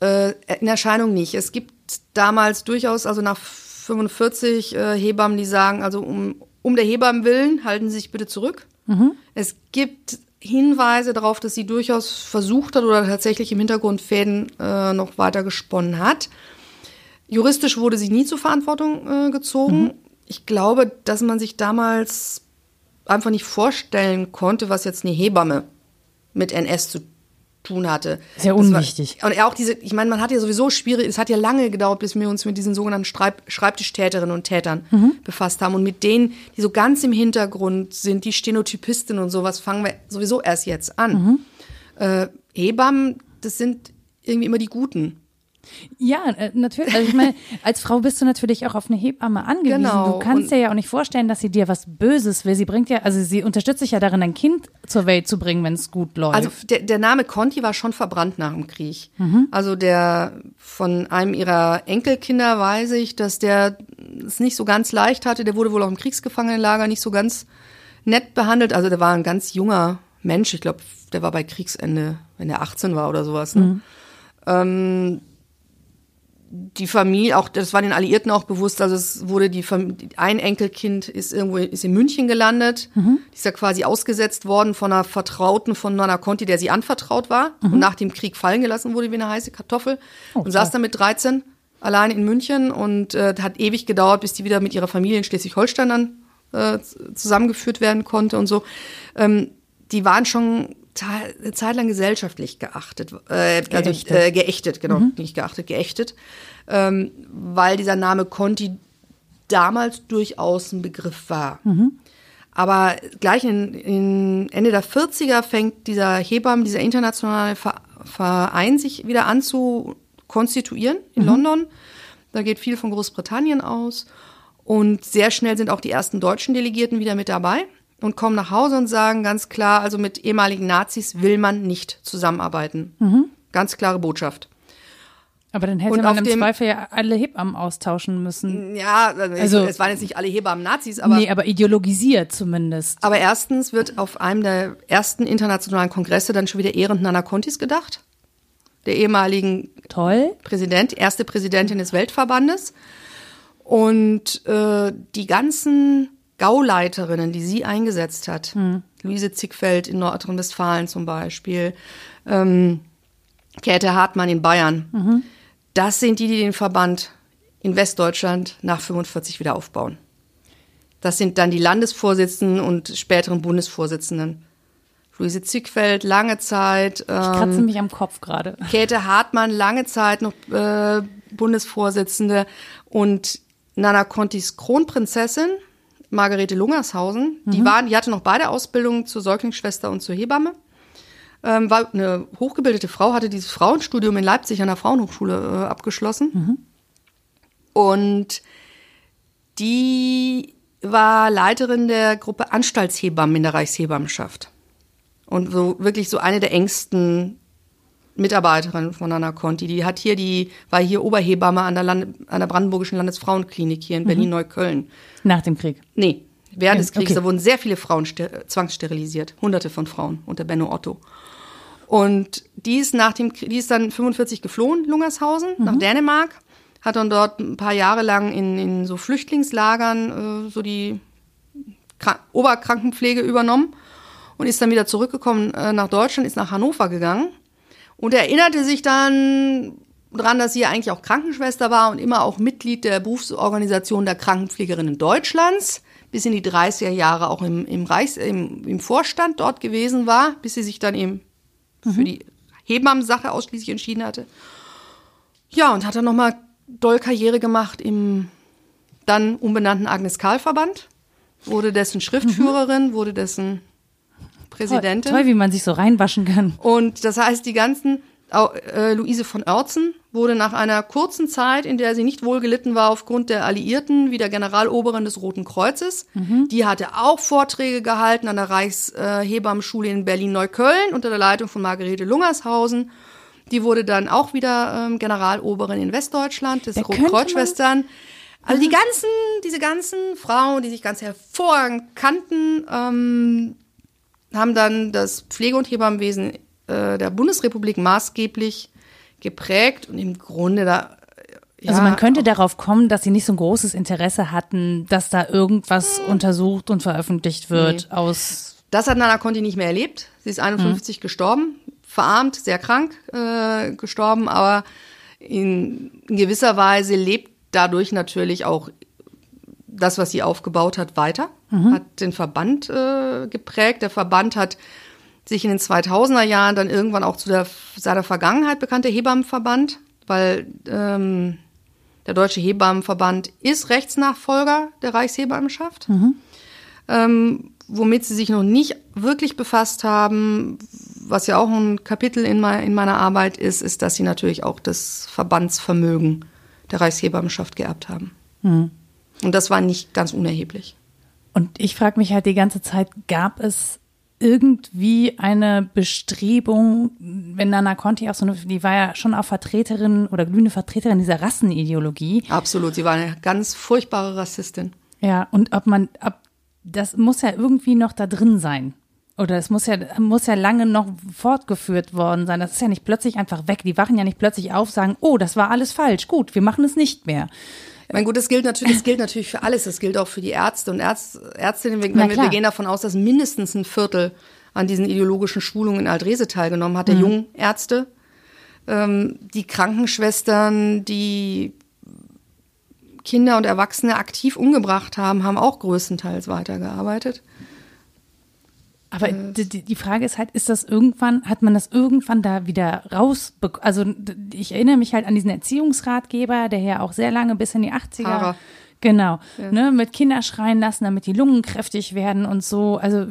Äh, in Erscheinung nicht. Es gibt damals durchaus, also nach 45 äh, Hebammen, die sagen, also um, um der Hebammen willen, halten Sie sich bitte zurück. Mhm. Es gibt Hinweise darauf, dass sie durchaus versucht hat oder tatsächlich im Hintergrund Fäden äh, noch weiter gesponnen hat. Juristisch wurde sie nie zur Verantwortung äh, gezogen. Mhm. Ich glaube, dass man sich damals einfach nicht vorstellen konnte, was jetzt eine Hebamme mit NS zu tun hatte. Sehr unwichtig. War, und auch diese, ich meine, man hat ja sowieso schwierig, es hat ja lange gedauert, bis wir uns mit diesen sogenannten Schreib, Schreibtischtäterinnen und Tätern mhm. befasst haben. Und mit denen, die so ganz im Hintergrund sind, die Stenotypistinnen und sowas, fangen wir sowieso erst jetzt an. Mhm. Äh, Hebammen, das sind irgendwie immer die Guten. Ja, äh, natürlich. Also ich meine, als Frau bist du natürlich auch auf eine Hebamme angewiesen. Genau. Du kannst dir ja auch nicht vorstellen, dass sie dir was Böses will. Sie bringt ja, also sie unterstützt dich ja darin, ein Kind zur Welt zu bringen, wenn es gut läuft. Also der, der Name Conti war schon verbrannt nach dem Krieg. Mhm. Also der von einem ihrer Enkelkinder weiß ich, dass der es nicht so ganz leicht hatte. Der wurde wohl auch im Kriegsgefangenenlager nicht so ganz nett behandelt. Also der war ein ganz junger Mensch. Ich glaube, der war bei Kriegsende, wenn er 18 war oder sowas. Ne? Mhm. Ähm, die Familie, auch das war den Alliierten auch bewusst, also es wurde die Familie, ein Enkelkind ist irgendwo ist in München gelandet, mhm. die ist ja quasi ausgesetzt worden von einer Vertrauten von Nonna Conti, der sie anvertraut war mhm. und nach dem Krieg fallen gelassen wurde wie eine heiße Kartoffel oh, und saß dann mit 13 allein in München und äh, hat ewig gedauert, bis die wieder mit ihrer Familie in Schleswig-Holstein dann äh, zusammengeführt werden konnte und so. Ähm, die waren schon eine Zeit lang gesellschaftlich geachtet, äh, also, geächtet. Äh, geächtet, genau, mhm. nicht geachtet, geächtet, ähm, weil dieser Name Conti damals durchaus ein Begriff war. Mhm. Aber gleich in, in, Ende der 40er fängt dieser Hebammen, dieser internationale Verein sich wieder an zu konstituieren in mhm. London. Da geht viel von Großbritannien aus. Und sehr schnell sind auch die ersten deutschen Delegierten wieder mit dabei und kommen nach Hause und sagen ganz klar, also mit ehemaligen Nazis will man nicht zusammenarbeiten. Mhm. Ganz klare Botschaft. Aber dann hätte und man im dem, Zweifel ja alle Hebammen austauschen müssen. Ja, also, also es waren jetzt nicht alle Hebammen Nazis, aber. Nee, aber ideologisiert zumindest. Aber erstens wird auf einem der ersten internationalen Kongresse dann schon wieder ehrend Nana Contis gedacht. Der ehemaligen Toll. Präsident, erste Präsidentin des Weltverbandes. Und äh, die ganzen Gauleiterinnen, die sie eingesetzt hat. Hm. Luise Zickfeld in Nordrhein-Westfalen zum Beispiel, ähm, Käthe Hartmann in Bayern. Mhm. Das sind die, die den Verband in Westdeutschland nach 45 wieder aufbauen. Das sind dann die Landesvorsitzenden und späteren Bundesvorsitzenden. Luise Zickfeld, lange Zeit. Ähm, ich kratze mich am Kopf gerade. Käthe Hartmann, lange Zeit noch äh, Bundesvorsitzende. Und Nana Contis Kronprinzessin, Margarete Lungershausen. Mhm. Die waren, die hatte noch beide Ausbildungen zur Säuglingsschwester und zur Hebamme. Ähm, war eine hochgebildete Frau, hatte dieses Frauenstudium in Leipzig an der Frauenhochschule äh, abgeschlossen. Mhm. Und die war Leiterin der Gruppe Anstaltshebammen in der Reichshebammenschaft. Und so wirklich so eine der engsten Mitarbeiterinnen von Anna Conti. Die hat hier die, war hier Oberhebamme an der, Land, an der Brandenburgischen Landesfrauenklinik hier in mhm. Berlin-Neukölln. Nach dem Krieg? Nee, während des Kriegs. Okay. Da wurden sehr viele Frauen zwangssterilisiert. Hunderte von Frauen unter Benno Otto. Und die ist nach dem, die ist dann 45 geflohen, Lungershausen, mhm. nach Dänemark, hat dann dort ein paar Jahre lang in, in so Flüchtlingslagern äh, so die Krank Oberkrankenpflege übernommen und ist dann wieder zurückgekommen äh, nach Deutschland, ist nach Hannover gegangen und erinnerte sich dann dran, dass sie eigentlich auch Krankenschwester war und immer auch Mitglied der Berufsorganisation der Krankenpflegerinnen Deutschlands, bis in die 30er Jahre auch im, im, Reichs-, im, im Vorstand dort gewesen war, bis sie sich dann eben mhm. für die Hebammensache ausschließlich entschieden hatte. Ja, und hat dann nochmal doll Karriere gemacht im dann umbenannten Agnes Karl Verband, wurde dessen Schriftführerin, mhm. wurde dessen Präsidentin. Toll, toll, wie man sich so reinwaschen kann. Und das heißt, die ganzen äh, Luise von Oertzen wurde nach einer kurzen Zeit, in der sie nicht wohlgelitten war aufgrund der Alliierten, wieder Generaloberin des Roten Kreuzes. Mhm. Die hatte auch Vorträge gehalten an der Reichshebammenschule in Berlin-Neukölln unter der Leitung von Margarete Lungershausen. Die wurde dann auch wieder ähm, Generaloberin in Westdeutschland des Rotkreuzschwestern. Also die ganzen, diese ganzen Frauen, die sich ganz hervorragend kannten, ähm, haben dann das Pflege- und Hebammenwesen äh, der Bundesrepublik maßgeblich geprägt und im Grunde da ja, also man könnte darauf kommen, dass sie nicht so ein großes Interesse hatten, dass da irgendwas hm. untersucht und veröffentlicht wird nee. aus. Das hat Nana Conti nicht mehr erlebt. Sie ist 51 hm. gestorben, verarmt, sehr krank äh, gestorben, aber in, in gewisser Weise lebt dadurch natürlich auch das, was sie aufgebaut hat, weiter. Mhm. Hat den Verband äh, geprägt. Der Verband hat sich in den 2000er Jahren dann irgendwann auch zu der, seiner Vergangenheit bekannte Hebammenverband, weil ähm, der Deutsche Hebammenverband ist Rechtsnachfolger der Reichshebammenschaft, mhm. ähm, womit sie sich noch nicht wirklich befasst haben, was ja auch ein Kapitel in, mein, in meiner Arbeit ist, ist, dass sie natürlich auch das Verbandsvermögen der Reichshebammenschaft geerbt haben. Mhm. Und das war nicht ganz unerheblich. Und ich frage mich halt die ganze Zeit, gab es irgendwie eine Bestrebung, wenn Nana Conti auch so eine, die war ja schon auch Vertreterin oder glühende Vertreterin dieser Rassenideologie. Absolut, sie war eine ganz furchtbare Rassistin. Ja, und ob man, ob, das muss ja irgendwie noch da drin sein. Oder es muss ja, muss ja lange noch fortgeführt worden sein. Das ist ja nicht plötzlich einfach weg. Die wachen ja nicht plötzlich auf, sagen, oh, das war alles falsch. Gut, wir machen es nicht mehr. Mein gut, das gilt natürlich, das gilt natürlich für alles. Das gilt auch für die Ärzte und Ärzt, Ärztinnen. Wir, wir, wir, gehen davon aus, dass mindestens ein Viertel an diesen ideologischen Schulungen in Aldrese teilgenommen hat, der mhm. jungen Ärzte. Ähm, die Krankenschwestern, die Kinder und Erwachsene aktiv umgebracht haben, haben auch größtenteils weitergearbeitet. Aber die, die Frage ist halt, ist das irgendwann, hat man das irgendwann da wieder rausbekommen? Also ich erinnere mich halt an diesen Erziehungsratgeber, der ja auch sehr lange bis in die 80er. Haare. Genau, ja. ne, mit Kinder schreien lassen, damit die Lungen kräftig werden und so. Also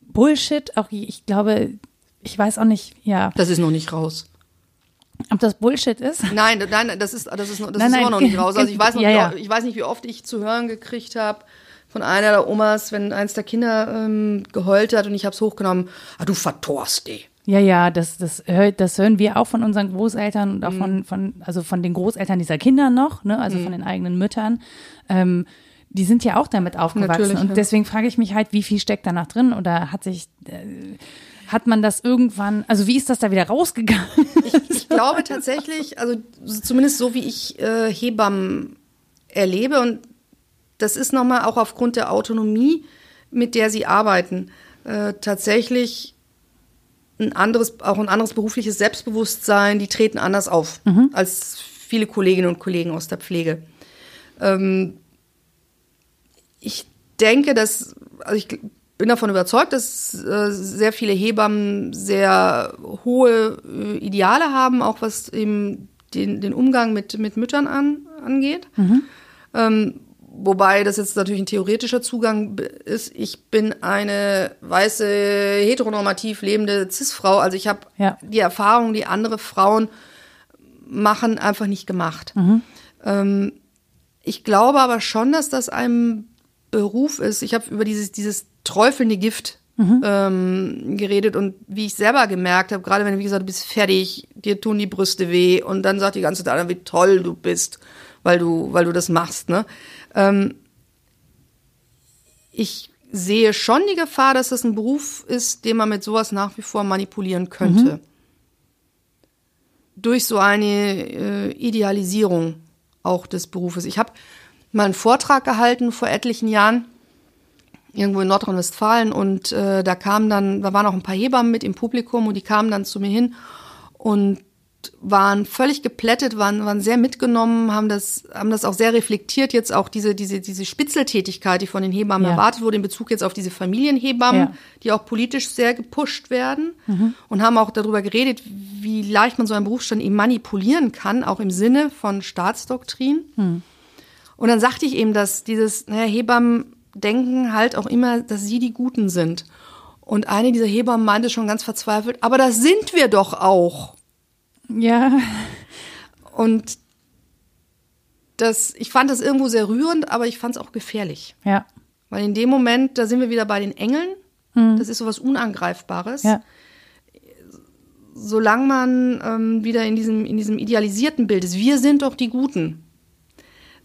Bullshit, auch ich glaube, ich weiß auch nicht, ja. Das ist noch nicht raus. Ob das Bullshit ist? Nein, nein, das ist, das ist, das nein, ist immer noch nicht raus. Also ich weiß, noch, ja, ja. ich weiß nicht, wie oft ich zu hören gekriegt habe, von einer der Omas, wenn eins der Kinder ähm, geheult hat und ich habe es hochgenommen, ah, du vertorst die. Ja, ja, das, das, das hören wir auch von unseren Großeltern und auch mhm. von, von, also von den Großeltern dieser Kinder noch, ne, also mhm. von den eigenen Müttern. Ähm, die sind ja auch damit aufgewachsen. Natürlich, und ja. deswegen frage ich mich halt, wie viel steckt da noch drin oder hat sich, äh, hat man das irgendwann, also wie ist das da wieder rausgegangen? Ich, ich glaube tatsächlich, also zumindest so wie ich äh, Hebammen erlebe und das ist nochmal auch aufgrund der Autonomie, mit der sie arbeiten, äh, tatsächlich ein anderes, auch ein anderes berufliches Selbstbewusstsein, die treten anders auf mhm. als viele Kolleginnen und Kollegen aus der Pflege. Ähm, ich denke, dass, also ich bin davon überzeugt, dass äh, sehr viele Hebammen sehr hohe äh, Ideale haben, auch was eben den, den Umgang mit, mit Müttern an, angeht. Mhm. Ähm, Wobei das jetzt natürlich ein theoretischer Zugang ist. Ich bin eine weiße, heteronormativ lebende Cis-Frau. Also ich habe ja. die Erfahrung, die andere Frauen machen, einfach nicht gemacht. Mhm. Ähm, ich glaube aber schon, dass das ein Beruf ist. Ich habe über dieses, dieses träufelnde Gift mhm. ähm, geredet und wie ich selber gemerkt habe, gerade wenn du, wie gesagt, du bist fertig, dir tun die Brüste weh und dann sagt die ganze Zeit, wie toll du bist, weil du, weil du das machst, ne? Ähm, ich sehe schon die Gefahr, dass das ein Beruf ist, den man mit sowas nach wie vor manipulieren könnte. Mhm. Durch so eine äh, Idealisierung auch des Berufes. Ich habe mal einen Vortrag gehalten vor etlichen Jahren irgendwo in Nordrhein-Westfalen und äh, da kamen dann, da waren auch ein paar Hebammen mit im Publikum und die kamen dann zu mir hin und waren völlig geplättet, waren, waren sehr mitgenommen, haben das, haben das auch sehr reflektiert, jetzt auch diese, diese, diese Spitzeltätigkeit, die von den Hebammen ja. erwartet wurde, in Bezug jetzt auf diese Familienhebammen, ja. die auch politisch sehr gepusht werden mhm. und haben auch darüber geredet, wie leicht man so einen Berufsstand eben manipulieren kann, auch im Sinne von Staatsdoktrin. Mhm. Und dann sagte ich eben, dass dieses, naja, Hebammen denken halt auch immer, dass sie die Guten sind. Und eine dieser Hebammen meinte schon ganz verzweifelt, aber das sind wir doch auch. Ja. Und das, ich fand das irgendwo sehr rührend, aber ich fand es auch gefährlich. Ja. Weil in dem Moment, da sind wir wieder bei den Engeln. Mhm. Das ist sowas Unangreifbares. Ja. Solange man ähm, wieder in diesem, in diesem idealisierten Bild ist, wir sind doch die Guten,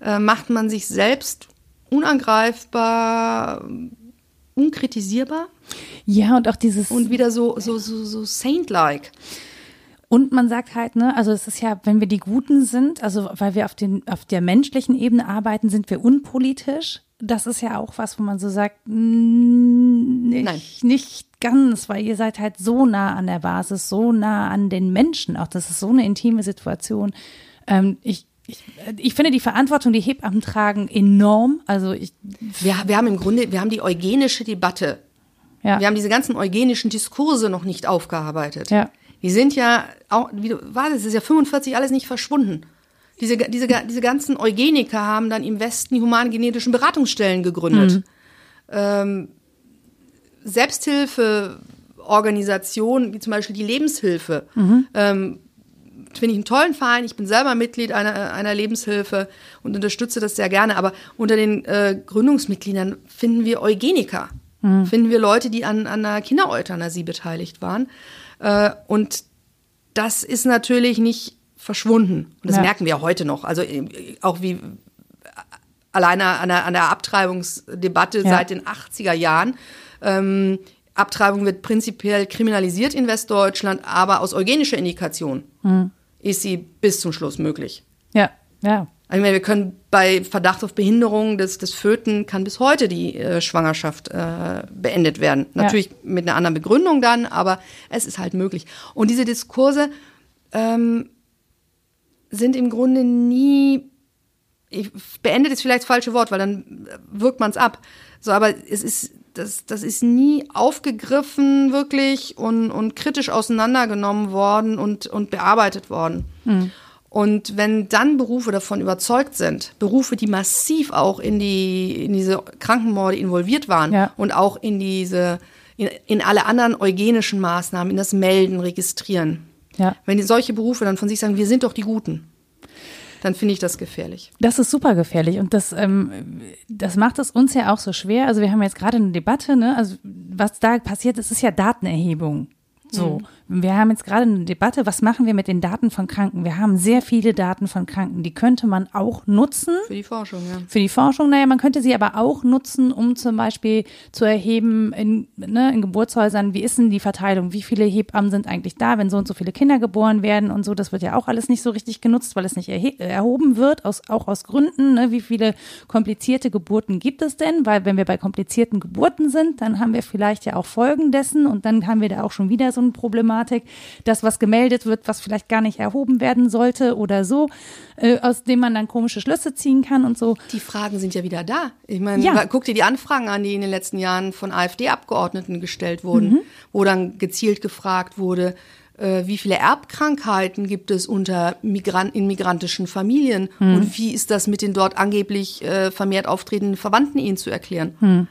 äh, macht man sich selbst unangreifbar, unkritisierbar. Ja, und auch dieses. Und wieder so, so, so, so saint-like. Und man sagt halt, ne, also es ist ja, wenn wir die Guten sind, also weil wir auf, den, auf der menschlichen Ebene arbeiten, sind wir unpolitisch. Das ist ja auch was, wo man so sagt, nicht, Nein. nicht ganz, weil ihr seid halt so nah an der Basis, so nah an den Menschen. Auch das ist so eine intime Situation. Ähm, ich, ich, ich finde die Verantwortung, die Hebammen tragen, enorm. Also ich. Wir, wir haben im Grunde, wir haben die eugenische Debatte. Ja. Wir haben diese ganzen eugenischen Diskurse noch nicht aufgearbeitet. Ja. Die sind ja auch, wie du, war das ist ja 45 alles nicht verschwunden. Diese, diese, diese ganzen Eugeniker haben dann im Westen die humangenetischen Beratungsstellen gegründet. Mhm. Ähm, Selbsthilfeorganisationen, wie zum Beispiel die Lebenshilfe, ähm, finde ich einen tollen Verein. Ich bin selber Mitglied einer, einer Lebenshilfe und unterstütze das sehr gerne. Aber unter den äh, Gründungsmitgliedern finden wir Eugeniker, finden wir Leute, die an, an einer Kindereuthanasie beteiligt waren. Äh, und das ist natürlich nicht verschwunden. Und das Ja. merken wir heute noch. Also äh, auch wie alleine an der, an der Abtreibungsdebatte Ja. seit den 80er Jahren. Ähm, Abtreibung wird prinzipiell kriminalisiert in Westdeutschland, aber aus eugenischer Indikation Hm. ist sie bis zum Schluss möglich. Ja, ja. Ich meine, wir können bei Verdacht auf Behinderung des, des Föten kann bis heute die äh, Schwangerschaft äh, beendet werden. Ja. Natürlich mit einer anderen Begründung dann, aber es ist halt möglich. Und diese Diskurse ähm, sind im Grunde nie, ich, beendet ist vielleicht das falsche Wort, weil dann wirkt man es ab. So, aber es ist, das, das ist nie aufgegriffen wirklich und, und kritisch auseinandergenommen worden und, und bearbeitet worden. Und wenn dann Berufe davon überzeugt sind, Berufe, die massiv auch in die in diese Krankenmorde involviert waren Ja. und auch in diese in, in alle anderen eugenischen Maßnahmen, in das Melden, Registrieren. Ja. Wenn solche Berufe dann von sich sagen, wir sind doch die Guten, dann finde ich das gefährlich. Das ist super gefährlich und das, ähm, das macht es uns ja auch so schwer. Also wir haben jetzt gerade eine Debatte, ne? Also was da passiert ist, ist ja Datenerhebung. So, wir haben jetzt gerade eine Debatte, was machen wir mit den Daten von Kranken? Wir haben sehr viele Daten von Kranken, die könnte man auch nutzen Für die Forschung, ja. für die Forschung. Naja, man könnte sie aber auch nutzen, um zum Beispiel zu erheben in, ne, in Geburtshäusern, wie ist denn die Verteilung? Wie viele Hebammen sind eigentlich da, wenn so und so viele Kinder geboren werden und so? Das wird ja auch alles nicht so richtig genutzt, weil es nicht erhoben wird, aus, auch aus Gründen. Ne? Wie viele komplizierte Geburten gibt es denn? Weil wenn wir bei komplizierten Geburten sind, dann haben wir vielleicht ja auch Folgen dessen und dann haben wir da auch schon wieder so eine Problematik, dass was gemeldet wird, was vielleicht gar nicht erhoben werden sollte oder so, äh, aus dem man dann komische Schlüsse ziehen kann und so. Die Fragen sind ja wieder da. Ich meine, Ja. guck dir die Anfragen an, die in den letzten Jahren von AfD-Abgeordneten gestellt wurden, wo dann gezielt gefragt wurde, äh, wie viele Erbkrankheiten gibt es unter Migran in migrantischen Familien und wie ist das mit den dort angeblich äh, vermehrt auftretenden Verwandten ihnen zu erklären?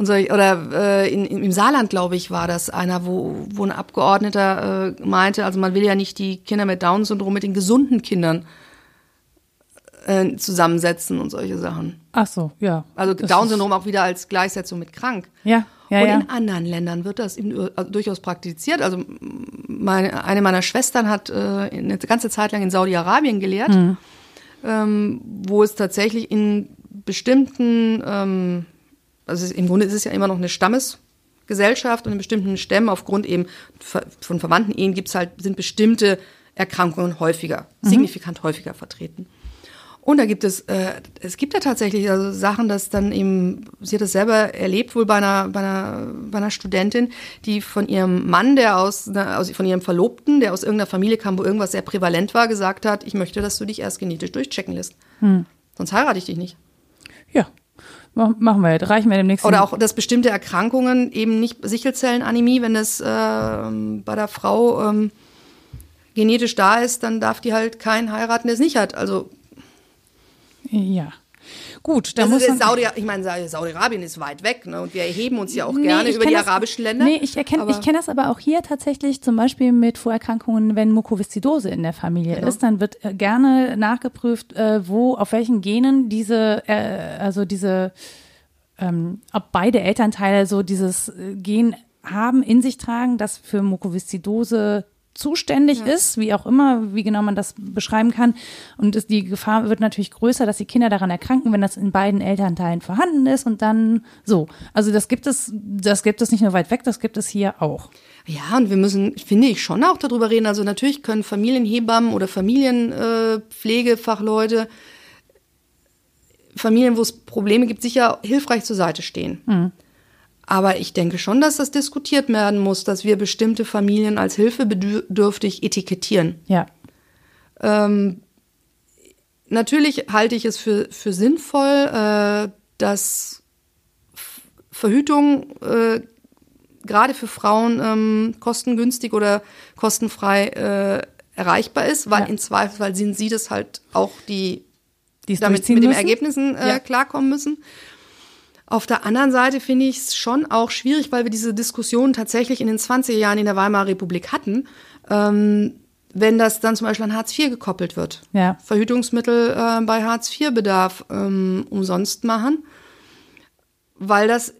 Und so, oder äh, in, im Saarland, glaube ich, war das einer, wo, wo ein Abgeordneter äh, meinte, also man will ja nicht die Kinder mit Down-Syndrom mit den gesunden Kindern äh, zusammensetzen und solche Sachen. Ach so, ja. Also Down-Syndrom auch wieder als Gleichsetzung mit krank. Ja, ja, und ja. in anderen Ländern wird das im, also durchaus praktiziert. Also meine, eine meiner Schwestern hat äh, eine ganze Zeit lang in Saudi-Arabien gelehrt, Mhm. ähm, wo es tatsächlich in bestimmten, ähm, also im Grunde ist es ja immer noch eine Stammesgesellschaft und in bestimmten Stämmen aufgrund eben von verwandten Ehen gibt's halt, sind bestimmte Erkrankungen häufiger, Mhm. signifikant häufiger vertreten. Und da gibt es, äh, es gibt ja tatsächlich also Sachen, dass dann eben, sie hat das selber erlebt, wohl bei einer, bei einer, bei einer Studentin, die von ihrem Mann, der aus, aus, von ihrem Verlobten, der aus irgendeiner Familie kam, wo irgendwas sehr prävalent war, gesagt hat, ich möchte, dass du dich erst genetisch durchchecken lässt. Sonst heirate ich dich nicht. Ja, machen wir, reichen wir demnächst. Oder auch, dass bestimmte Erkrankungen eben nicht Sichelzellenanämie, wenn das ähm, bei der Frau ähm, genetisch da ist, dann darf die halt keinen heiraten, der es nicht hat. Also Ja. Gut, da Das muss ist man, Saudi, ich meine, Sa- Saudi-Arabien ist weit weg, ne? Und wir erheben uns ja auch Nee, gerne über die das- arabischen Länder. Nee, ich erkenne, ich kenne das aber auch hier tatsächlich zum Beispiel mit Vorerkrankungen, wenn Mukoviszidose in der Familie Genau. ist, dann wird äh, gerne nachgeprüft, äh, wo, auf welchen Genen diese, äh, also diese, ähm, ob beide Elternteile so dieses äh, Gen haben, in sich tragen, das für Mukoviszidose zuständig ist, wie auch immer, wie genau man das beschreiben kann. Und es, die Gefahr wird natürlich größer, dass die Kinder daran erkranken, wenn das in beiden Elternteilen vorhanden ist und dann so. Also das gibt es, das gibt es nicht nur weit weg, das gibt es hier auch. Ja, und wir müssen, finde ich, schon auch darüber reden. Also natürlich können Familienhebammen oder Familienpflegefachleute, Familien, wo es Probleme gibt, sicher hilfreich zur Seite stehen. Aber ich denke schon, dass das diskutiert werden muss, dass wir bestimmte Familien als hilfebedürftig etikettieren. Ja. Ähm, natürlich halte ich es für, für sinnvoll, äh, dass Verhütung äh, gerade für Frauen ähm, kostengünstig oder kostenfrei äh, erreichbar ist, weil Ja. im Zweifelsfall sind sie das halt auch, die Die damit mit den müssen. Ergebnissen äh, Ja. klarkommen müssen. Auf der anderen Seite finde ich es schon auch schwierig, weil wir diese Diskussion tatsächlich in den 20er Jahren in der Weimarer Republik hatten, ähm, wenn das dann zum Beispiel an Hartz IV gekoppelt wird. Ja. Verhütungsmittel äh, bei Hartz IV-Bedarf ähm, umsonst machen, weil das,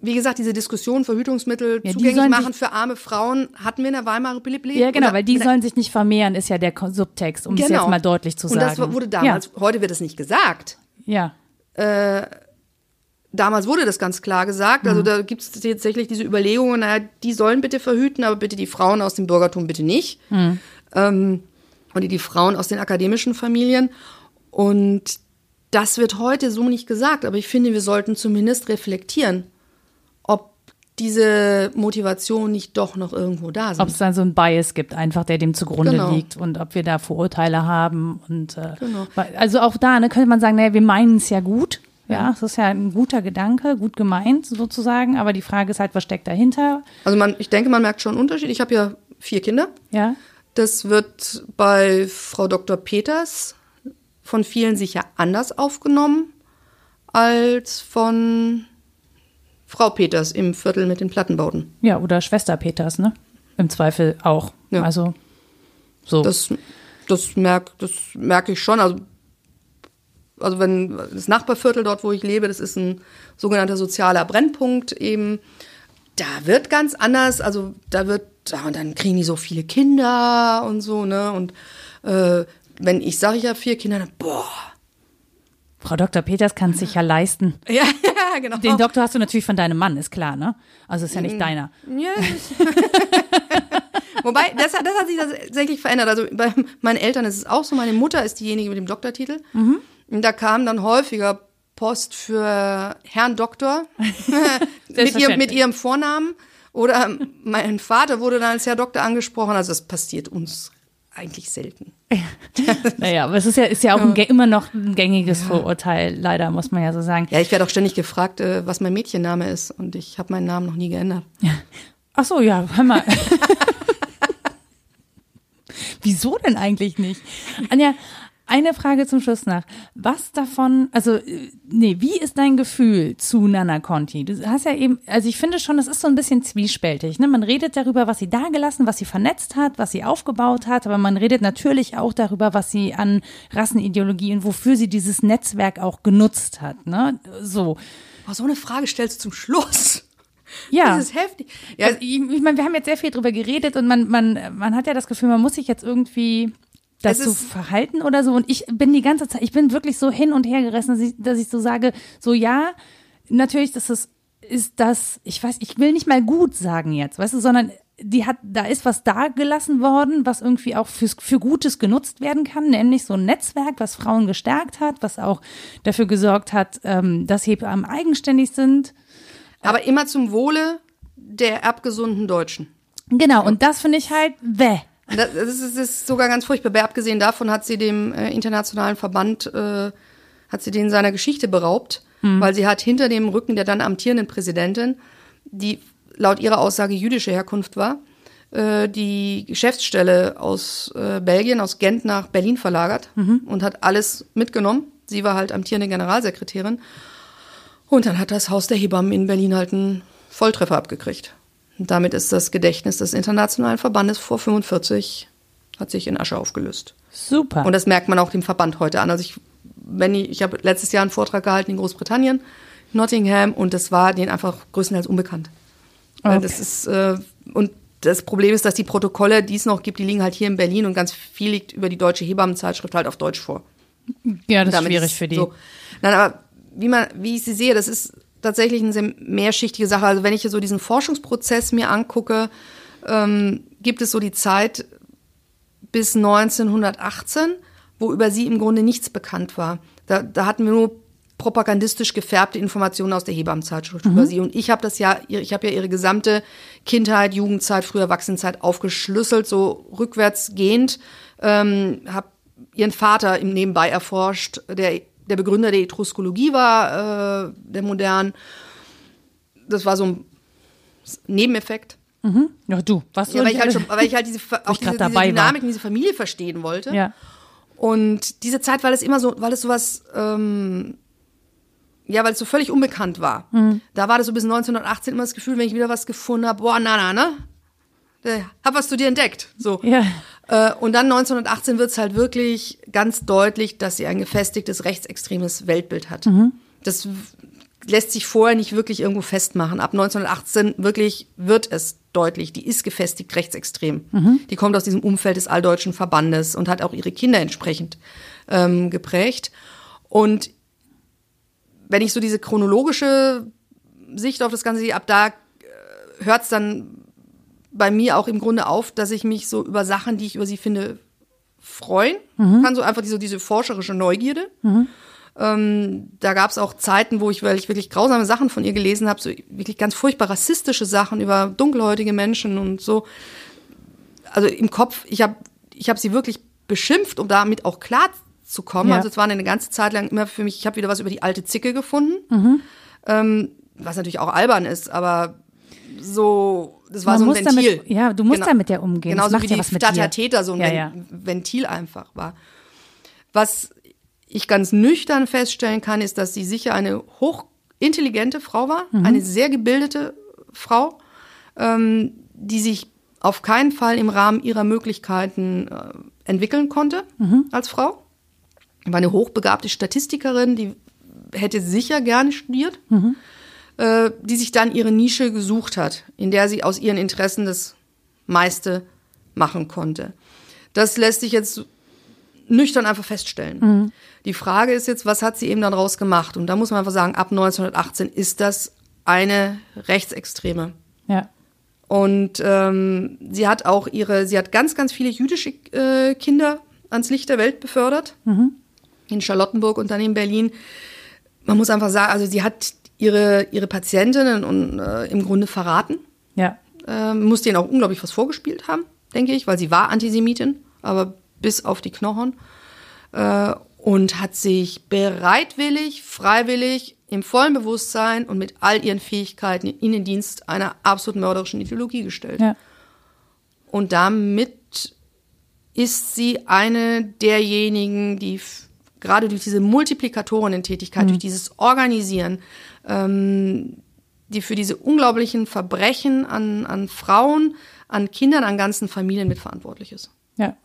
wie gesagt, diese Diskussion Verhütungsmittel Ja, zugänglich machen für arme Frauen hatten wir in der Weimarer Republik. Ja, genau, weil die sollen sich nicht vermehren, ist ja der Subtext, um es jetzt mal deutlich zu sagen. Genau. Und das wurde damals, heute wird es nicht gesagt. Ja. Damals wurde das ganz klar gesagt. Mhm. Also da gibt es tatsächlich diese Überlegungen, naja, die sollen bitte verhüten, aber bitte die Frauen aus dem Bürgertum bitte nicht. Mhm. Ähm, oder die Frauen aus den akademischen Familien. Und das wird heute so nicht gesagt. Aber ich finde, wir sollten zumindest reflektieren, ob diese Motivation nicht doch noch irgendwo da sind. Ob es dann so ein Bias gibt, einfach der dem zugrunde Genau. liegt und ob wir da Vorurteile haben und äh, Genau. also auch da ne, könnte man sagen, naja, wir meinen es ja gut. Ja, es ist ja ein guter Gedanke, gut gemeint sozusagen, aber die Frage ist halt, was steckt dahinter? Also man, ich denke, man merkt schon einen Unterschied. Ich habe ja vier Kinder. Ja, Das wird bei Frau Dr. Peters von vielen sicher anders aufgenommen als von Frau Peters im Viertel mit den Plattenbauten. ja, oder Schwester Peters, ne? Im Zweifel auch. Ja. Also so. Das, das merke das merk ich schon. Also, also wenn das Nachbarviertel dort, wo ich lebe, das ist ein sogenannter sozialer Brennpunkt eben, da wird ganz anders, also da wird, ja, und dann kriegen die so viele Kinder und so, ne? Und äh, wenn ich sage, ich habe vier Kinder, dann, boah, Frau Dr. Peters kann es sich ja leisten. ja, genau. Den Doktor hast du natürlich von deinem Mann, ist klar, ne? Also ist ja Mhm. nicht deiner. Ja. Wobei, das, hat- das hat sich tatsächlich verändert. Also bei meinen Eltern ist es auch so. Meine Mutter ist diejenige mit dem Doktortitel. Und da kam dann häufiger Post für Herrn Doktor mit, ihrem, Selbstverständlich. mit ihrem Vornamen. Oder mein Vater wurde dann als Herr Doktor angesprochen. Also das passiert uns eigentlich selten. Naja, aber es ist ja, ist ja auch ein, immer noch ein gängiges Vorurteil, leider, muss man ja so sagen. Ja, ich werde auch ständig gefragt, äh, was mein Mädchenname ist. Und ich habe meinen Namen noch nie geändert. Ach so, ja, hör mal. Wieso denn eigentlich nicht? Anja, eine Frage zum Schluss nach. Was davon, also, äh, nee, wie ist dein Gefühl zu Nana Conti? Du hast ja eben, also ich finde schon, das ist so ein bisschen zwiespältig. Ne? Man redet darüber, was sie dagelassen, was sie vernetzt hat, was sie aufgebaut hat, aber man redet natürlich auch darüber, was sie an Rassenideologie und wofür sie dieses Netzwerk auch genutzt hat. Ne? So. Oh, so eine Frage stellst du zum Schluss. Ja. Das ist heftig. Ja, Also, ich, ich meine, wir haben jetzt sehr viel drüber geredet und man, man, man hat ja das Gefühl, man muss sich jetzt irgendwie Dazu ist- verhalten oder so. Und ich bin die ganze Zeit, ich bin wirklich so hin und her gerissen, dass ich, dass ich so sage, so ja, natürlich, das ist, ist das, ich weiß, ich will nicht mal gut sagen jetzt, weißt du, sondern die hat, da ist was da gelassen worden, was irgendwie auch fürs, für Gutes genutzt werden kann, nämlich so ein Netzwerk, was Frauen gestärkt hat, was auch dafür gesorgt hat, ähm, dass Hebammen eigenständig sind. aber immer zum Wohle der erbgesunden Deutschen. Genau, und das finde ich halt, weh. Das, das, ist, das ist sogar ganz furchtbar. Aber abgesehen davon hat sie dem äh, internationalen Verband, äh, hat sie den seiner Geschichte beraubt, weil sie hat hinter dem Rücken der dann amtierenden Präsidentin, die laut ihrer Aussage jüdische Herkunft war, äh, die Geschäftsstelle aus äh, Belgien, aus Gent nach Berlin verlagert und hat alles mitgenommen Sie war halt amtierende Generalsekretärin. Und dann hat das Haus der Hebammen in Berlin halt einen Volltreffer abgekriegt. Und damit ist das Gedächtnis des Internationalen Verbandes vor 45 hat sich in Asche aufgelöst. Super. Und das merkt man auch dem Verband heute an. Also ich, wenn ich, ich habe letztes Jahr einen Vortrag gehalten in Großbritannien, Nottingham, und das war denen einfach größtenteils unbekannt. Okay. Das ist, äh, und das Problem ist, dass die Protokolle, die es noch gibt, die liegen halt hier in Berlin und ganz viel liegt über die deutsche Hebammenzeitschrift halt auf Deutsch vor. Ja, das ist schwierig für die. So. Nein, aber wie man, wie ich sie sehe, das ist tatsächlich eine sehr mehrschichtige Sache. Also wenn ich so diesen Forschungsprozess mir angucke, ähm, gibt es so die Zeit bis 1918, wo über sie im Grunde nichts bekannt war. Da, da hatten wir nur propagandistisch gefärbte Informationen aus der Hebammenzeitschrift mhm. über sie. Und ich habe das ja, ich habe ja ihre gesamte Kindheit, Jugendzeit, frühe Erwachsenenzeit aufgeschlüsselt, so rückwärts gehend. Ähm, habe ihren Vater im Nebenbei erforscht, der der Begründer der Etruskologie war, äh, der modernen. Das war so ein Nebeneffekt. Mhm. Ja, du, was ja, weil ich halt schon, weil ich halt diese, auch diese, diese Dynamik in diese Familie verstehen wollte. Ja. Und diese Zeit, weil es immer so, weil es sowas, ähm, ja, weil es so völlig unbekannt war. Mhm. Da war das so bis 1918 immer das Gefühl, wenn ich wieder was gefunden habe, boah, na, na, ne? Hab was zu dir entdeckt. So. Ja. Äh, und dann 1918 wird es halt wirklich ganz deutlich, dass sie ein gefestigtes rechtsextremes Weltbild hat. Mhm. Das lässt sich vorher nicht wirklich irgendwo festmachen. Ab 1918 wirklich wird es deutlich. Die ist gefestigt rechtsextrem. Mhm. Die kommt aus diesem Umfeld des Alldeutschen Verbandes und hat auch ihre Kinder entsprechend ähm, geprägt. Und wenn ich so diese chronologische Sicht auf das Ganze sehe, ab da äh, hört es dann bei mir auch im Grunde auf, dass ich mich so über Sachen, die ich über sie finde, freuen mhm. kann. So einfach diese, diese forscherische Neugierde. Mhm. Ähm, da gab es auch Zeiten, wo ich, weil ich wirklich grausame Sachen von ihr gelesen habe, so wirklich ganz furchtbar rassistische Sachen über dunkelhäutige Menschen und so. Also im Kopf, ich habe ich hab sie wirklich beschimpft, um damit auch klar zu kommen. Ja. Also es war eine ganze Zeit lang immer für mich, ich habe wieder was über die alte Zicke gefunden. Mhm. Ähm, was natürlich auch albern ist, aber so, das war Man so ein Ventil. Damit, ja, du musst genau, damit ja umgehen. Genauso wie die Stadttäter so ein ja, ja. Ventil einfach war. Was ich ganz nüchtern feststellen kann, ist, dass sie sicher eine hochintelligente Frau war, mhm. eine sehr gebildete Frau, ähm, die sich auf keinen Fall im Rahmen ihrer Möglichkeiten äh, entwickeln konnte mhm. als Frau. War eine hochbegabte Statistikerin, die hätte sicher gerne studiert, mhm. Äh, die sich dann ihre Nische gesucht hat, in der sie aus ihren Interessen das meiste machen konnte. Das lässt sich jetzt nüchtern einfach feststellen. Mhm. Die Frage ist jetzt, was hat sie eben daraus gemacht? Und da muss man einfach sagen, ab 1918 ist das eine Rechtsextreme. Ja. Und ähm, sie hat auch ihre, sie hat ganz, ganz viele jüdische äh, Kinder ans Licht der Welt befördert. Mhm. In Charlottenburg und dann in Berlin. Man muss einfach sagen, also sie hat ihre, ihre Patientinnen und, äh, im Grunde verraten. Ja. Ähm, muss denen auch unglaublich was vorgespielt haben, denke ich, weil sie war Antisemitin, aber bis auf die Knochen. Äh, und hat sich bereitwillig, freiwillig, im vollen Bewusstsein und mit all ihren Fähigkeiten in den Dienst einer absolut mörderischen Ideologie gestellt. Ja. Und damit ist sie eine derjenigen, die gerade durch diese Multiplikatoren-Tätigkeit, mhm. durch dieses Organisieren, ähm, die für diese unglaublichen Verbrechen an, an Frauen, an Kindern, an ganzen Familien mitverantwortlich ist. Ja.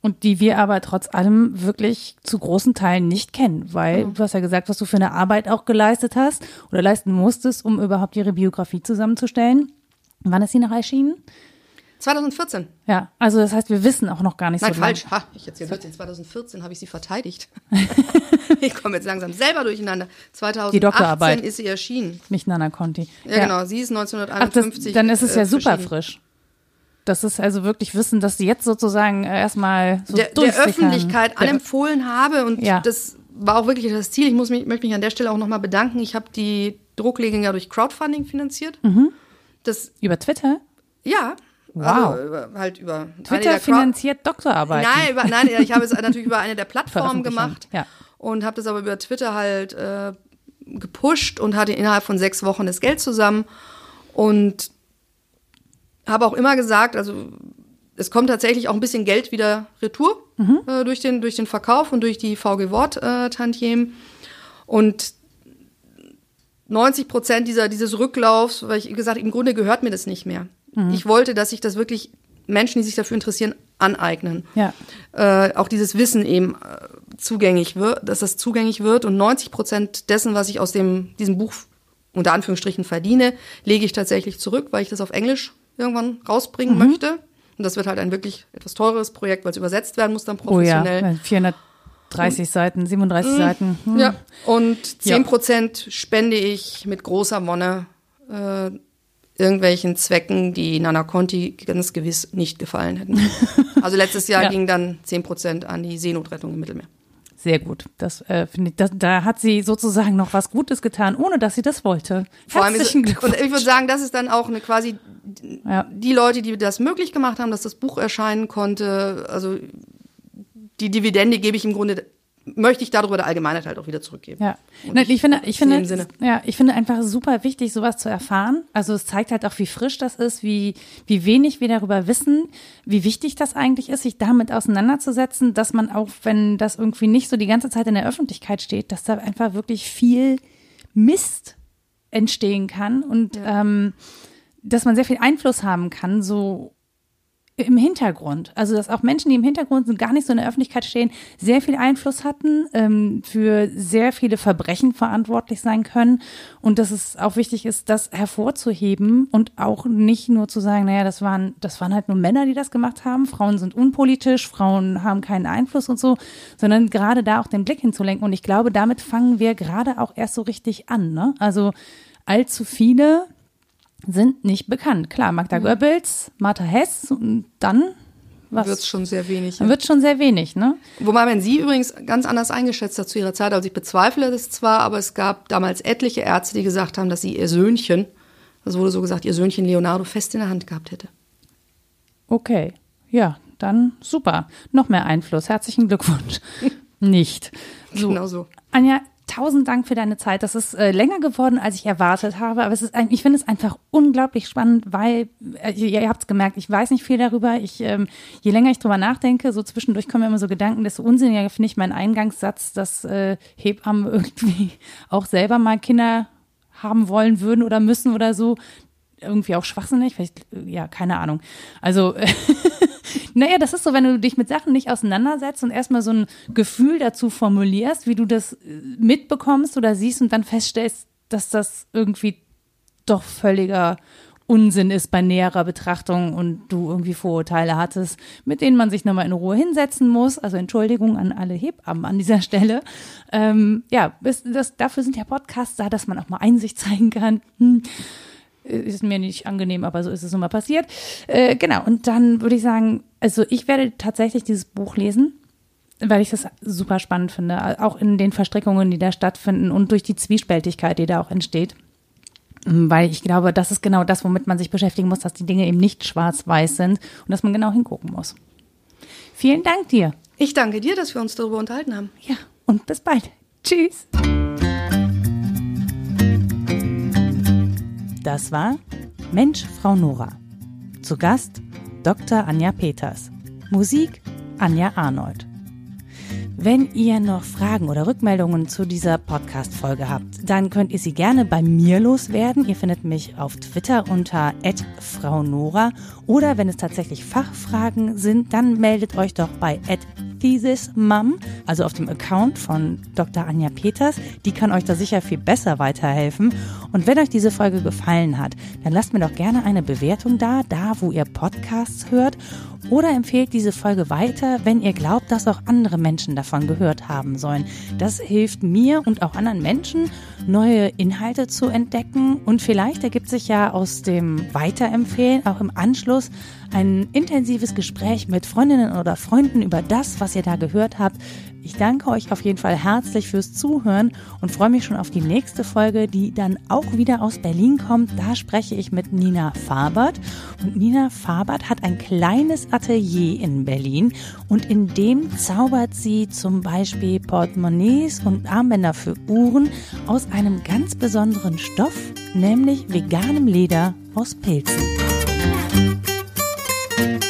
Und die wir aber trotz allem wirklich zu großen Teilen nicht kennen, weil mhm. du hast ja gesagt, was du für eine Arbeit auch geleistet hast oder leisten musstest, um überhaupt ihre Biografie zusammenzustellen. Wann ist sie noch erschienen? 2014. Ja, also das heißt, wir wissen auch noch gar nicht Nein, so falsch. Ha, ich erzähle Blödsinn. 2014 habe ich sie verteidigt. ich komme jetzt langsam selber durcheinander. 2018 Die Doktorarbeit. ist sie erschienen. Nicht Nana Conti. Ja, ja. genau. Sie ist 1951. Ach, das, dann ist es ja äh, super frisch. Das ist also wirklich Wissen, dass sie jetzt sozusagen äh, erstmal so der, der Öffentlichkeit anempfohlen habe und ja. das war auch wirklich das Ziel. Ich muss mich, möchte mich an der Stelle auch nochmal bedanken. Ich habe die Drucklegung ja durch Crowdfunding finanziert. Mhm. Das, über Twitter? Ja. Wow. Also über, halt über Twitter finanziert Doktorarbeit. Nein, über, nein, ich habe es natürlich über eine der Plattformen gemacht ja. und habe das aber über Twitter halt äh, gepusht und hatte innerhalb von sechs Wochen das Geld zusammen und habe auch immer gesagt, also es kommt tatsächlich auch ein bisschen Geld wieder retour mhm. äh, durch, den, durch den Verkauf und durch die VG Wort äh. Und 90 Prozent dieser, dieses Rücklaufs, weil ich gesagt, im Grunde gehört mir das nicht mehr. Mhm. Ich wollte, dass sich das wirklich Menschen, die sich dafür interessieren, aneignen. Ja. Äh, auch dieses Wissen eben äh, zugänglich wird, dass das zugänglich wird. Und 90 Prozent dessen, was ich aus dem, diesem Buch unter Anführungsstrichen verdiene, lege ich tatsächlich zurück, weil ich das auf Englisch irgendwann rausbringen mhm. möchte. Und das wird halt ein wirklich etwas teures Projekt, weil es übersetzt werden muss dann professionell. Oh ja, 430 und, Seiten, 37 mh, Seiten. Hm. Ja, und 10 Prozent ja. spende ich mit großer Wonne äh, irgendwelchen Zwecken, die Nana Conti ganz gewiss nicht gefallen hätten. Also letztes Jahr ja. ging dann 10 Prozent an die Seenotrettung im Mittelmeer. Sehr gut. Das äh, finde ich, das, da hat sie sozusagen noch was Gutes getan, ohne dass sie das wollte. Vor allem ist, und ich würde sagen, das ist dann auch eine quasi ja. die Leute, die das möglich gemacht haben, dass das Buch erscheinen konnte. Also die Dividende gebe ich im Grunde möchte ich darüber der Allgemeinheit halt auch wieder zurückgeben. Ja, Nein, ich, finde, ich finde, ja, ich finde einfach super wichtig, sowas zu erfahren. Also es zeigt halt auch, wie frisch das ist, wie wie wenig wir darüber wissen, wie wichtig das eigentlich ist, sich damit auseinanderzusetzen, dass man auch, wenn das irgendwie nicht so die ganze Zeit in der Öffentlichkeit steht, dass da einfach wirklich viel Mist entstehen kann und ja. ähm, dass man sehr viel Einfluss haben kann, so im Hintergrund. Also dass auch Menschen, die im Hintergrund sind, gar nicht so in der Öffentlichkeit stehen, sehr viel Einfluss hatten, ähm, für sehr viele Verbrechen verantwortlich sein können und dass es auch wichtig ist, das hervorzuheben und auch nicht nur zu sagen, naja, das waren, das waren halt nur Männer, die das gemacht haben, Frauen sind unpolitisch, Frauen haben keinen Einfluss und so, sondern gerade da auch den Blick hinzulenken und ich glaube, damit fangen wir gerade auch erst so richtig an. Ne? Also allzu viele sind nicht bekannt. Klar, Magda ja. Goebbels, Martha Hess und dann was? Wird schon sehr wenig. Ja. Wird schon sehr wenig, ne? Wobei man sie übrigens ganz anders eingeschätzt hat zu ihrer Zeit. Also ich bezweifle das zwar, aber es gab damals etliche Ärzte, die gesagt haben, dass sie ihr Söhnchen, das wurde so gesagt, ihr Söhnchen Leonardo fest in der Hand gehabt hätte. Okay, ja, dann super. Noch mehr Einfluss. Herzlichen Glückwunsch. Nicht. So. Genau so. Anja, tausend Dank für deine Zeit. Das ist äh, länger geworden, als ich erwartet habe. Aber es ist ich finde es einfach unglaublich spannend, weil äh, ihr, ihr habt es gemerkt, ich weiß nicht viel darüber. Ich, ähm, je länger ich drüber nachdenke, so zwischendurch kommen mir immer so Gedanken, desto unsinniger finde ich meinen Eingangssatz, dass äh, Hebammen irgendwie auch selber mal Kinder haben wollen würden oder müssen oder so irgendwie auch schwachsinnig, vielleicht, ja, keine Ahnung. Also, naja, das ist so, wenn du dich mit Sachen nicht auseinandersetzt und erstmal so ein Gefühl dazu formulierst, wie du das äh, mitbekommst oder siehst und dann feststellst, dass das irgendwie doch völliger Unsinn ist bei näherer Betrachtung und du irgendwie Vorurteile hattest, mit denen man sich nochmal in Ruhe hinsetzen muss. Also Entschuldigung an alle Hebammen an dieser Stelle. Ähm, ja, das, das, dafür sind ja Podcasts da, dass man auch mal Einsicht zeigen kann. Hm ist mir nicht angenehm, aber so ist es nun mal passiert. Äh, genau, und dann würde ich sagen, also ich werde tatsächlich dieses Buch lesen, weil ich das super spannend finde, auch in den Verstrickungen, die da stattfinden und durch die Zwiespältigkeit, die da auch entsteht. Weil ich glaube, das ist genau das, womit man sich beschäftigen muss, dass die Dinge eben nicht schwarz-weiß sind und dass man genau hingucken muss. Vielen Dank dir. Ich danke dir, dass wir uns darüber unterhalten haben. Ja, und bis bald. Tschüss. Das war Mensch, Frau Nora. Zu Gast Dr. Anja Peters. Musik Anja Arnold. Wenn ihr noch Fragen oder Rückmeldungen zu dieser Podcast-Folge habt, dann könnt ihr sie gerne bei mir loswerden. Ihr findet mich auf Twitter unter Frau Nora oder wenn es tatsächlich Fachfragen sind, dann meldet euch doch bei Thesis Mom, also auf dem Account von Dr. Anja Peters. Die kann euch da sicher viel besser weiterhelfen. Und wenn euch diese Folge gefallen hat, dann lasst mir doch gerne eine Bewertung da, da wo ihr Podcasts hört. Oder empfehlt diese Folge weiter, wenn ihr glaubt, dass auch andere Menschen davon gehört haben sollen. Das hilft mir und auch anderen Menschen, neue Inhalte zu entdecken. Und vielleicht ergibt sich ja aus dem Weiterempfehlen auch im Anschluss ein intensives Gespräch mit Freundinnen oder Freunden über das, was ihr da gehört habt. Ich danke euch auf jeden Fall herzlich fürs Zuhören und freue mich schon auf die nächste Folge, die dann auch wieder aus Berlin kommt. Da spreche ich mit Nina Fabert. Und Nina Fabert hat ein kleines Atelier in Berlin und in dem zaubert sie zum Beispiel Portemonnaies und Armbänder für Uhren aus einem ganz besonderen Stoff, nämlich veganem Leder aus Pilzen. You.